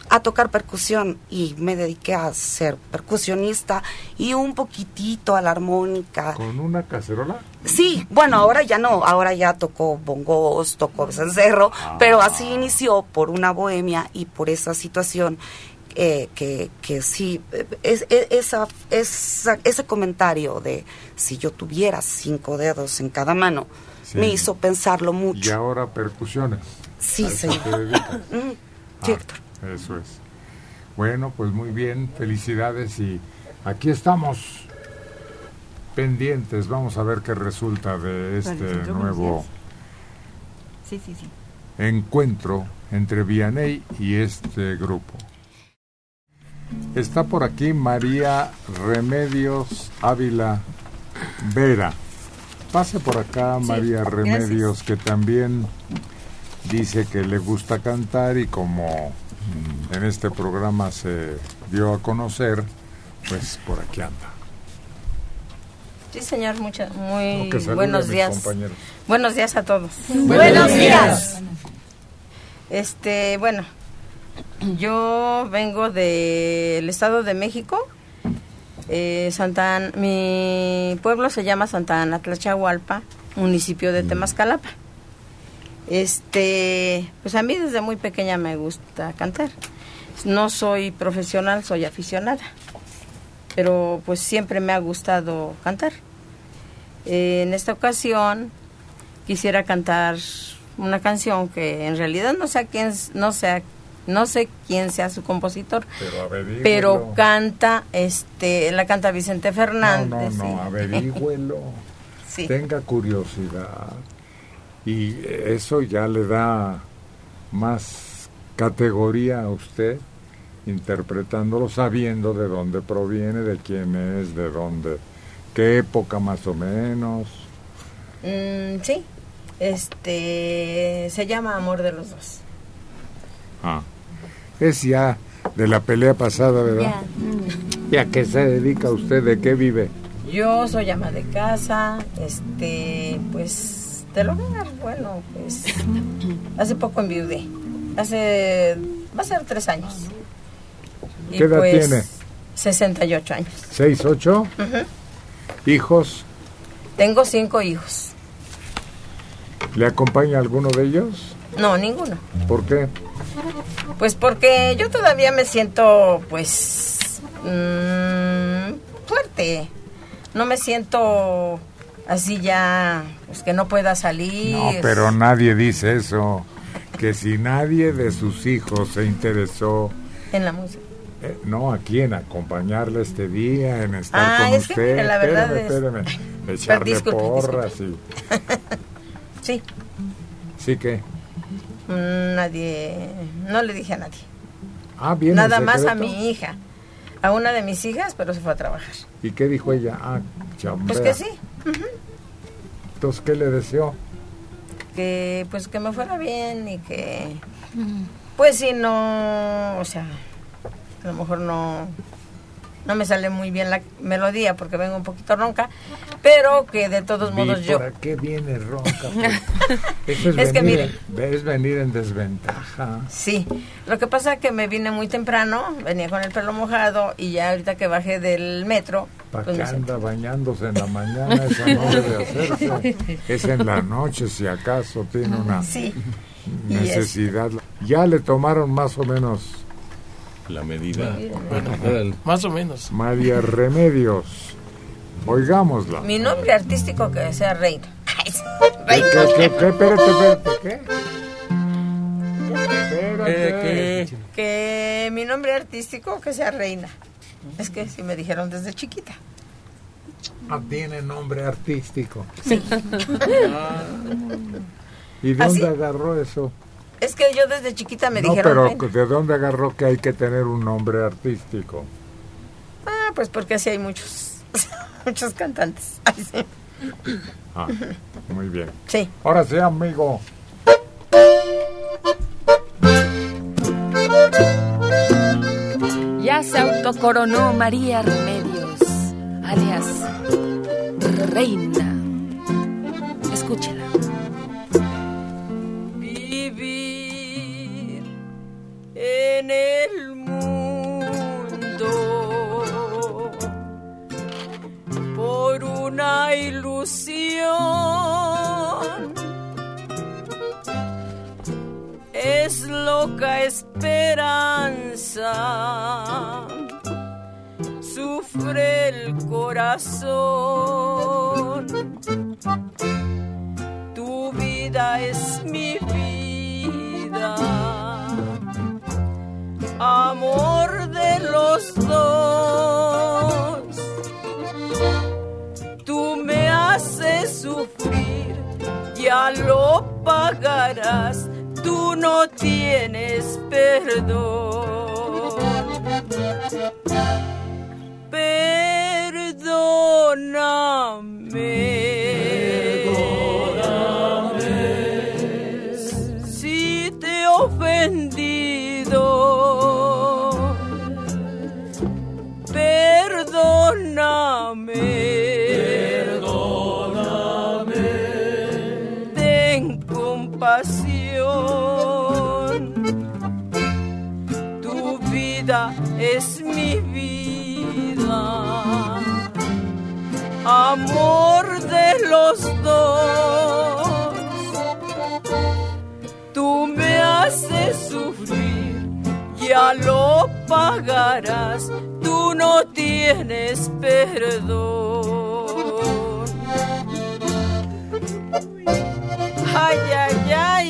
a tocar percusión y me dediqué a ser percusionista y un poquitito a la armónica. ¿Con una cacerola? Sí, bueno, ahora ya no, ahora ya tocó bongos, tocó cencerro, pero así inició por una bohemia y por esa situación eh, que, que sí, es, es- esa, esa- ese comentario de si yo tuviera cinco dedos en cada mano, Sí. me hizo pensarlo Y mucho. ahora percusiones. Sí, ¿A eso señor. Mm, sí, Ah. Eso es. Bueno, pues muy bien, felicidades y aquí estamos pendientes. Vamos a ver qué resulta de este Vale, nuevo Sí, sí, sí. encuentro entre Vianney y este grupo. Está por aquí María Remedios Ávila Vera. Pase por acá María Remedios, que también dice que le gusta cantar y como mm, en este programa se dio a conocer, pues por aquí anda. Sí, señor, muchas, muy No, buenos días. compañeros. Buenos días a todos. Buenos días. Este, bueno, yo vengo del Estado de México. Eh, Santa An- mi pueblo se llama Santa Ana Tlachahualpa, municipio de Temascalapa. Este, pues a mí desde muy pequeña me gusta cantar. No soy profesional, soy aficionada. Pero pues siempre me ha gustado cantar. Eh, en esta ocasión quisiera cantar una canción que en realidad no sé a quién no sé no sé quién sea su compositor Pero canta este la canta Vicente No, Fernández no, no, sí. averígüelo. Sí. Tenga curiosidad. Y eso ya le da más categoría a usted, interpretándolo, sabiendo de dónde proviene, de quién es, de dónde, qué época más o menos. Mm, sí este se llama Amor de los dos Ah, es ya de la pelea pasada, ¿verdad? ¿Y a qué se dedica usted? ¿De qué vive? yo soy ama de casa este pues del hogar bueno pues hace poco enviudé hace va a ser tres años Y ¿Qué edad pues, tiene? 68 años ¿Seis, ocho? ¿Hijos? tengo cinco hijos ¿Le acompaña alguno de ellos? no ninguno ¿Por qué? Pues porque yo todavía me siento, pues, mm, fuerte. No me siento así ya, pues que no pueda salir. No, pero nadie dice eso. Que si nadie de sus hijos se interesó, En la música. eh, no aquí en acompañarle este día, en estar Ah, con es que mire, la verdad espéreme, es- espéreme, echarle disculpe, porras Sí, y sí que, mm, nadie, no le dije a nadie. ah, bien, en Nada más a mi hija. A una de mis hijas, pero se fue a trabajar. ¿Y qué dijo ella? Ah, chambea. Pues que sí. ujú, Entonces, ¿qué le deseó? Que pues que me fuera bien y que pues si no, o sea, a lo mejor no no me sale muy bien la melodía porque vengo un poquito ronca, pero que de todos modos yo ¿Por qué viene ronca? Pues, Eso es, Es que venir, es venir en desventaja. Sí, lo que pasa es que me vine muy temprano, venía con el pelo mojado y ya ahorita que bajé del metro, ¿Para pues qué anda bañándose en la mañana? Eso no debe hacerse. Es en la noche, si acaso tiene una Sí. Necesidad. Ya le tomaron más o menos La medida. Bueno, más o menos. María Remedios. Oigámosla. Mi nombre artístico que sea Reina. ¿Qué, Reina. qué, qué, qué? Espérate, espérate, ¿qué? Espérate. Que mi nombre artístico que sea Reina. Es que sí me dijeron desde chiquita. Ah, tiene nombre artístico. Sí. ¿Y ¿Ah, dónde agarró eso? Es que yo desde chiquita me no, dijeron pero. ¿de dónde agarró que hay que tener un nombre artístico? Ah, pues porque así hay muchos, muchos cantantes. Ay, sí. Ah, muy bien. Sí. Ahora sí, amigo. Ya se lo coronó María Remedios, alias Reina. Escúchela. En el mundo por una ilusión. Es loca esperanza sufre el corazón. Tu vida es mi vida amor de los dos. Tú me haces sufrir ya lo pagarás. Tú no tienes perdón. Perdóname perdóname. Ten compasión. Tu vida es mi vida. Amor de los dos. Tú me haces sufrir ya lo pagarás tú no tienes perdón. Ay ay ay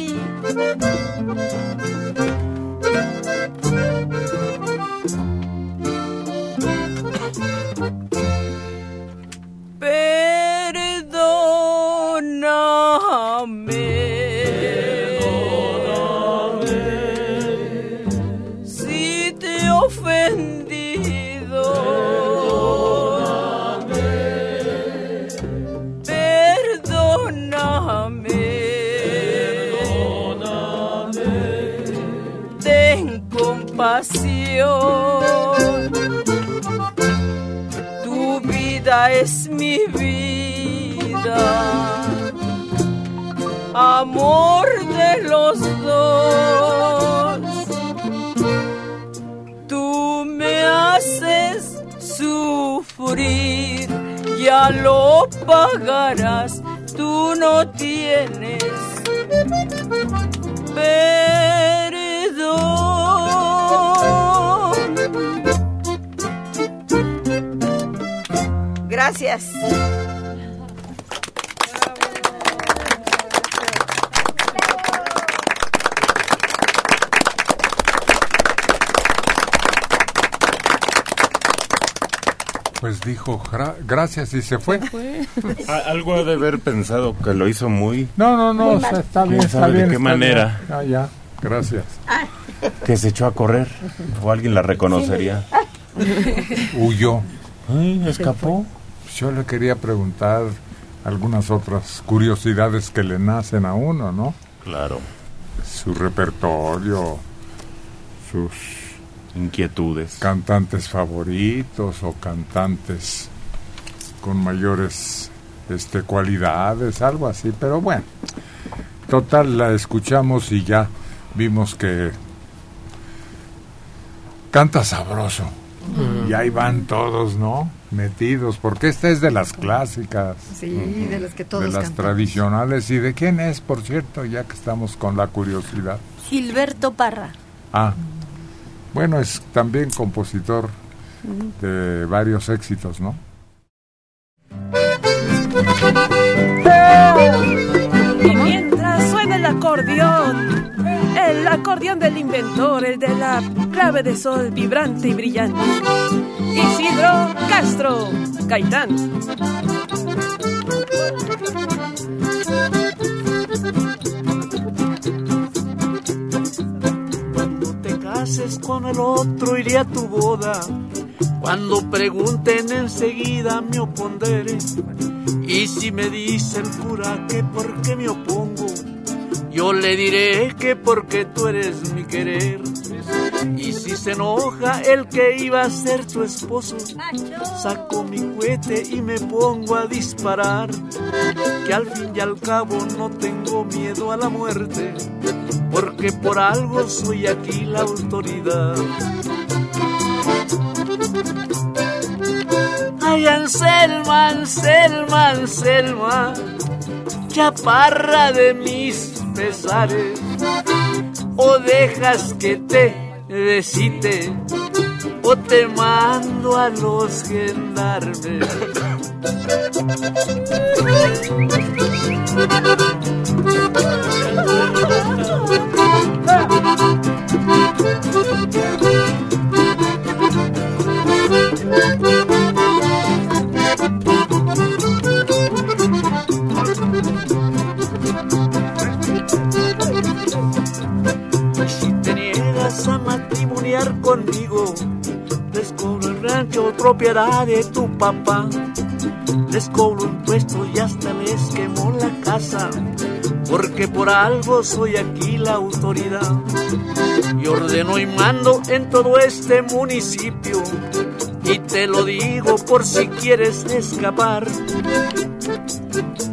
Pues dijo gra- gracias y se fue. Algo ha de haber pensado que lo hizo muy... No, no, no, está bien, ¿Quién está bien. de qué está manera? bien. Ah, ya, gracias. Que se echó a correr. O alguien la reconocería. Huyó. Ay, escapó. Yo le quería preguntar algunas otras curiosidades que le nacen a uno, ¿no? Claro. Su repertorio, sus inquietudes, cantantes favoritos o cantantes con mayores este cualidades, algo así, pero bueno. Total la escuchamos y ya vimos que canta sabroso. Mm. Y ahí van todos, ¿no? Metidos, porque esta es de las clásicas. Sí, de las que todos de las cantamos. tradicionales. ¿Y de quién es, por cierto, ya que estamos con la curiosidad? Gilberto Parra. Ah, bueno, es también compositor de varios éxitos, ¿no? Y mientras suena el acordeón, el acordeón del inventor, el de la clave de sol vibrante y brillante. Isidro Castro, Gaitán. Con el otro iré a tu boda. Cuando pregunten enseguida me opondré. Y si me dice el cura que por qué me opongo, yo le diré que porque tú eres mi querer. Y si se enoja el que iba a ser tu esposo, saco mi cohete y me pongo a disparar. Que al fin y al cabo no tengo miedo a la muerte, porque por algo soy aquí la autoridad. Ay, Anselma, Anselma, Anselma, chaparra de mis pesares, o dejas que te besite, o te mando a los gendarmes. de tu papá. Les cobro impuestos y hasta les quemó la casa, porque por algo soy aquí la autoridad. Y ordeno y mando en todo este municipio, y te lo digo por si quieres escapar.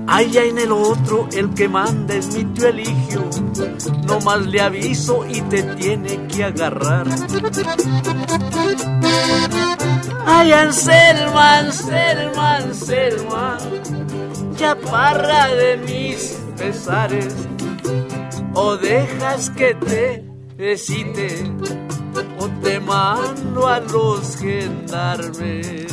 Allá en el otro, el que manda es mi tío Eligio. No más le aviso y te tiene que agarrar. Ay, Anselma, Anselma, Anselma, chaparra de mis pesares. O dejas que te excite, o te mando a los gendarmes.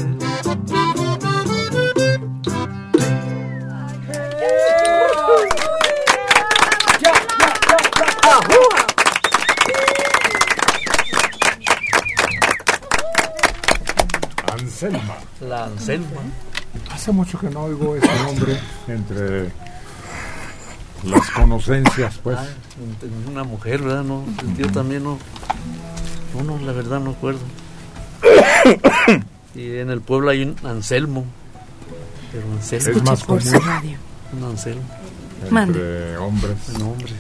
Anselma. La Anselma. Hace mucho que no oigo ese nombre entre las conocencias, pues. Ah, una mujer, ¿verdad? No, el tío también no. No, no, la verdad no acuerdo. Y en el pueblo hay un Anselmo. Pero Anselmo. Es más común Un Anselmo. entre hombres. En hombres.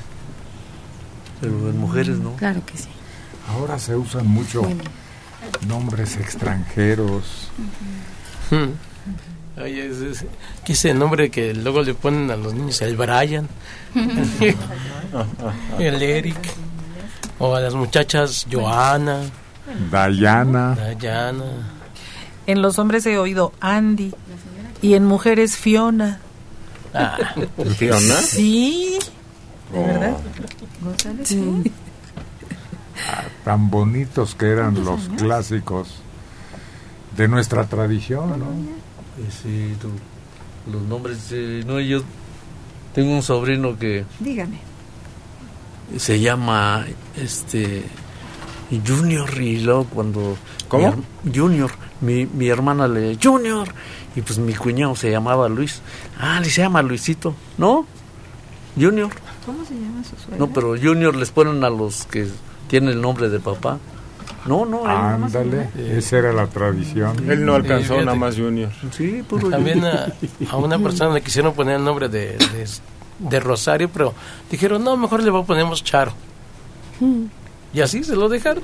Pero en mujeres no. Claro que sí. Ahora se usan mucho Bueno. Nombres extranjeros. Hmm. Oye, es, es- que ese nombre que luego le ponen a los niños, el Brian, el Eric, o a las muchachas Joana, Dayana. Dayana. En los hombres he oído Andy y en mujeres Fiona. Ah, ¿Fiona? Sí. ¿De Oh. verdad? Sí. Tan bonitos que eran los clásicos de nuestra tradición, ¿no? Sí, tú- los nombres. eh, no, yo tengo un sobrino que Dígame. se llama este Junior y luego cuando ¿Cómo? mi her- Junior mi, mi hermana le Junior y pues mi cuñado se llamaba Luis ah le se llama Luisito no Junior ¿Cómo se llama su suegra? no pero Junior les ponen a los que tienen el nombre de papá no no Ándale, esa era la tradición. Él no alcanzó nada más Junior. sí puro También a, a una persona le quisieron poner el nombre de, de, de Rosario, pero dijeron, no, mejor le ponemos Charo. Y así se lo dejaron.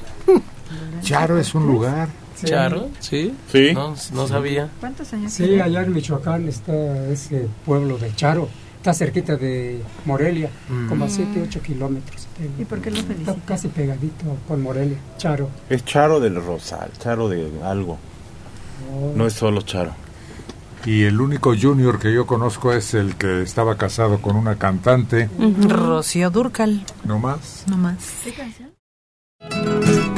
Charo es un lugar. Charo, sí. Sí. No, no sabía. ¿Cuántos años Sí, tiene? allá en Michoacán está ese pueblo de Charo. Está cerquita de Morelia, Mm. como a 7, 8 kilómetros. ¿Y por qué lo Está felicita? casi pegadito con Morelia, Charo. Es Charo del Rosal, Charo de algo. No es solo Charo. Y el único junior que yo conozco es el que estaba casado con una cantante, Rocío Durcal, no más. no más. ¡Colín!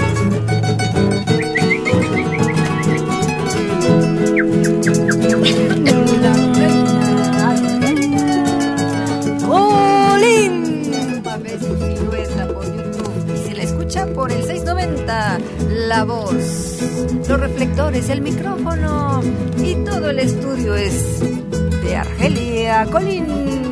Por el 690. La voz, los reflectores, el micrófono y todo el estudio es de Argelia Colín.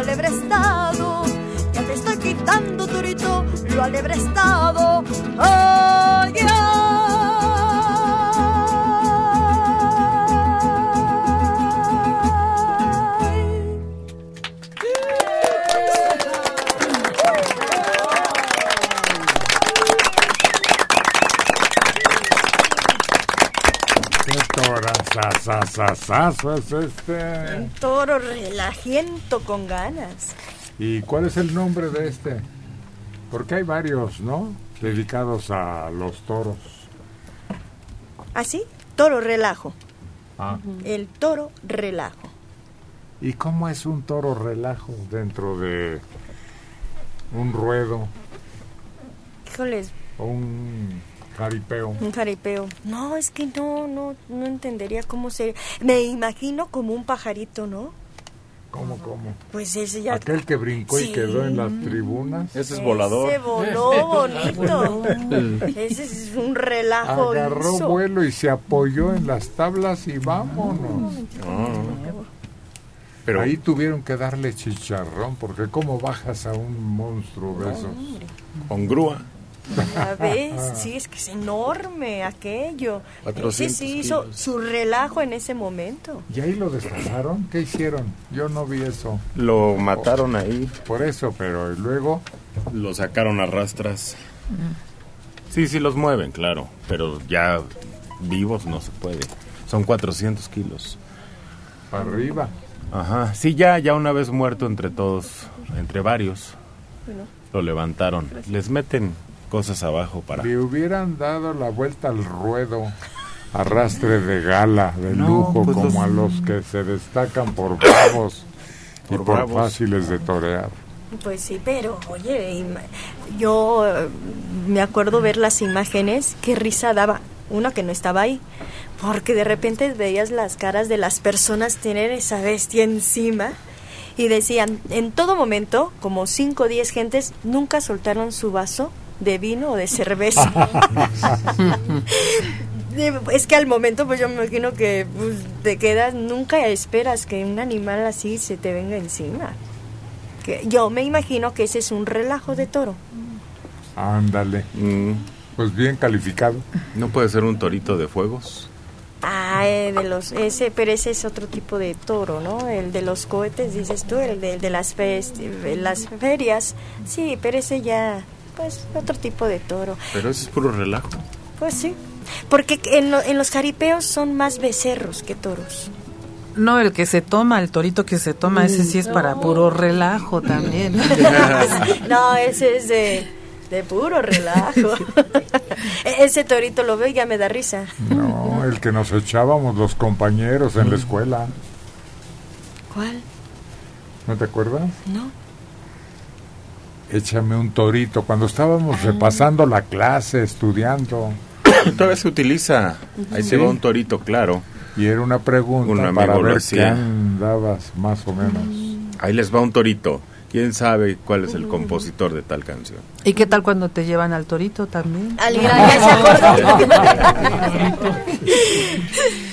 Alebre estado, ya te estoy quitando, torito, lo alebre estado. Ay, ¿Qué torazazazazazo es este? Un toro relajiento con ganas. ¿Y cuál es el nombre de este? Porque hay varios, ¿no? Dedicados a los toros. ¿Así? Toro relajo. Ah. El toro relajo. ¿Y cómo es un toro relajo dentro de un ruedo Híjoles, o un jaripeo? un jaripeo. No, es que no, no, no entendería cómo se... Me imagino como un pajarito, ¿no? ¿Cómo, cómo? Pues ese ya... Aquel que brincó y quedó en las tribunas. Ese es Ese volador. voló bonito. Ese es un relajo. Agarró hizo. vuelo y se apoyó en las tablas y vámonos. Pero ahí tuvieron que darle chicharrón, porque ¿cómo bajas a un monstruo de esos? Con grúa. Ya ves, sí, es que es enorme aquello. 400 sí hizo su relajo en ese momento. ¿Y ahí lo destrozaron? ¿Qué hicieron? Yo no vi eso. Lo mataron ahí. Por eso, pero ¿y luego? Lo sacaron a rastras. Sí, sí los mueven, claro. Pero ya vivos no se puede. Son 400 kilos. Para arriba. Ajá. Sí, ya, ya una vez muerto entre todos, entre varios, Bueno, lo levantaron. Les meten cosas abajo para... Le hubieran dado la vuelta al ruedo arrastre de gala, de No, lujo, pues como los- a los que se destacan por bravos y Por por bravos. fáciles de torear. Pues sí, pero oye, yo eh, me acuerdo ver las imágenes, qué risa daba. Uno que no estaba ahí, porque de repente veías las caras de las personas tener esa bestia encima y decían, en todo momento, como 5 o 10 gentes, nunca soltaron su vaso de vino o de cerveza. Es que al momento, pues yo me imagino que pues, te quedas, nunca esperas que un animal así se te venga encima. Que yo me imagino que ese es un relajo de toro. Ándale. Pues bien calificado. ¿No puede ser un torito de fuegos? Ah, eh, de los, ese, pero ese es otro tipo de toro, ¿no? El de los cohetes, dices tú, el de, el de las, festi- las ferias. Sí, pero ese ya, pues, otro tipo de toro. Pero eso es puro relajo. Pues sí. Porque en, lo- en los jaripeos son más becerros que toros. No, el que se toma, el torito que se toma, ese sí es para puro relajo también. no, ese es de, de puro relajo. E- ese torito lo veo y ya me da risa. No, el que nos echábamos los compañeros en la escuela. ¿Cuál? ¿No te acuerdas? No. Échame un torito. Cuando estábamos repasando la clase, estudiando. Todavía se utiliza. Ahí se va un torito, claro. Y era una pregunta Un para ver qué hacía. andabas más o menos. Ahí les va un torito. ¿Quién sabe cuál es el compositor de tal canción? ¿Y qué tal cuando te llevan al torito también? Al ya se acordó.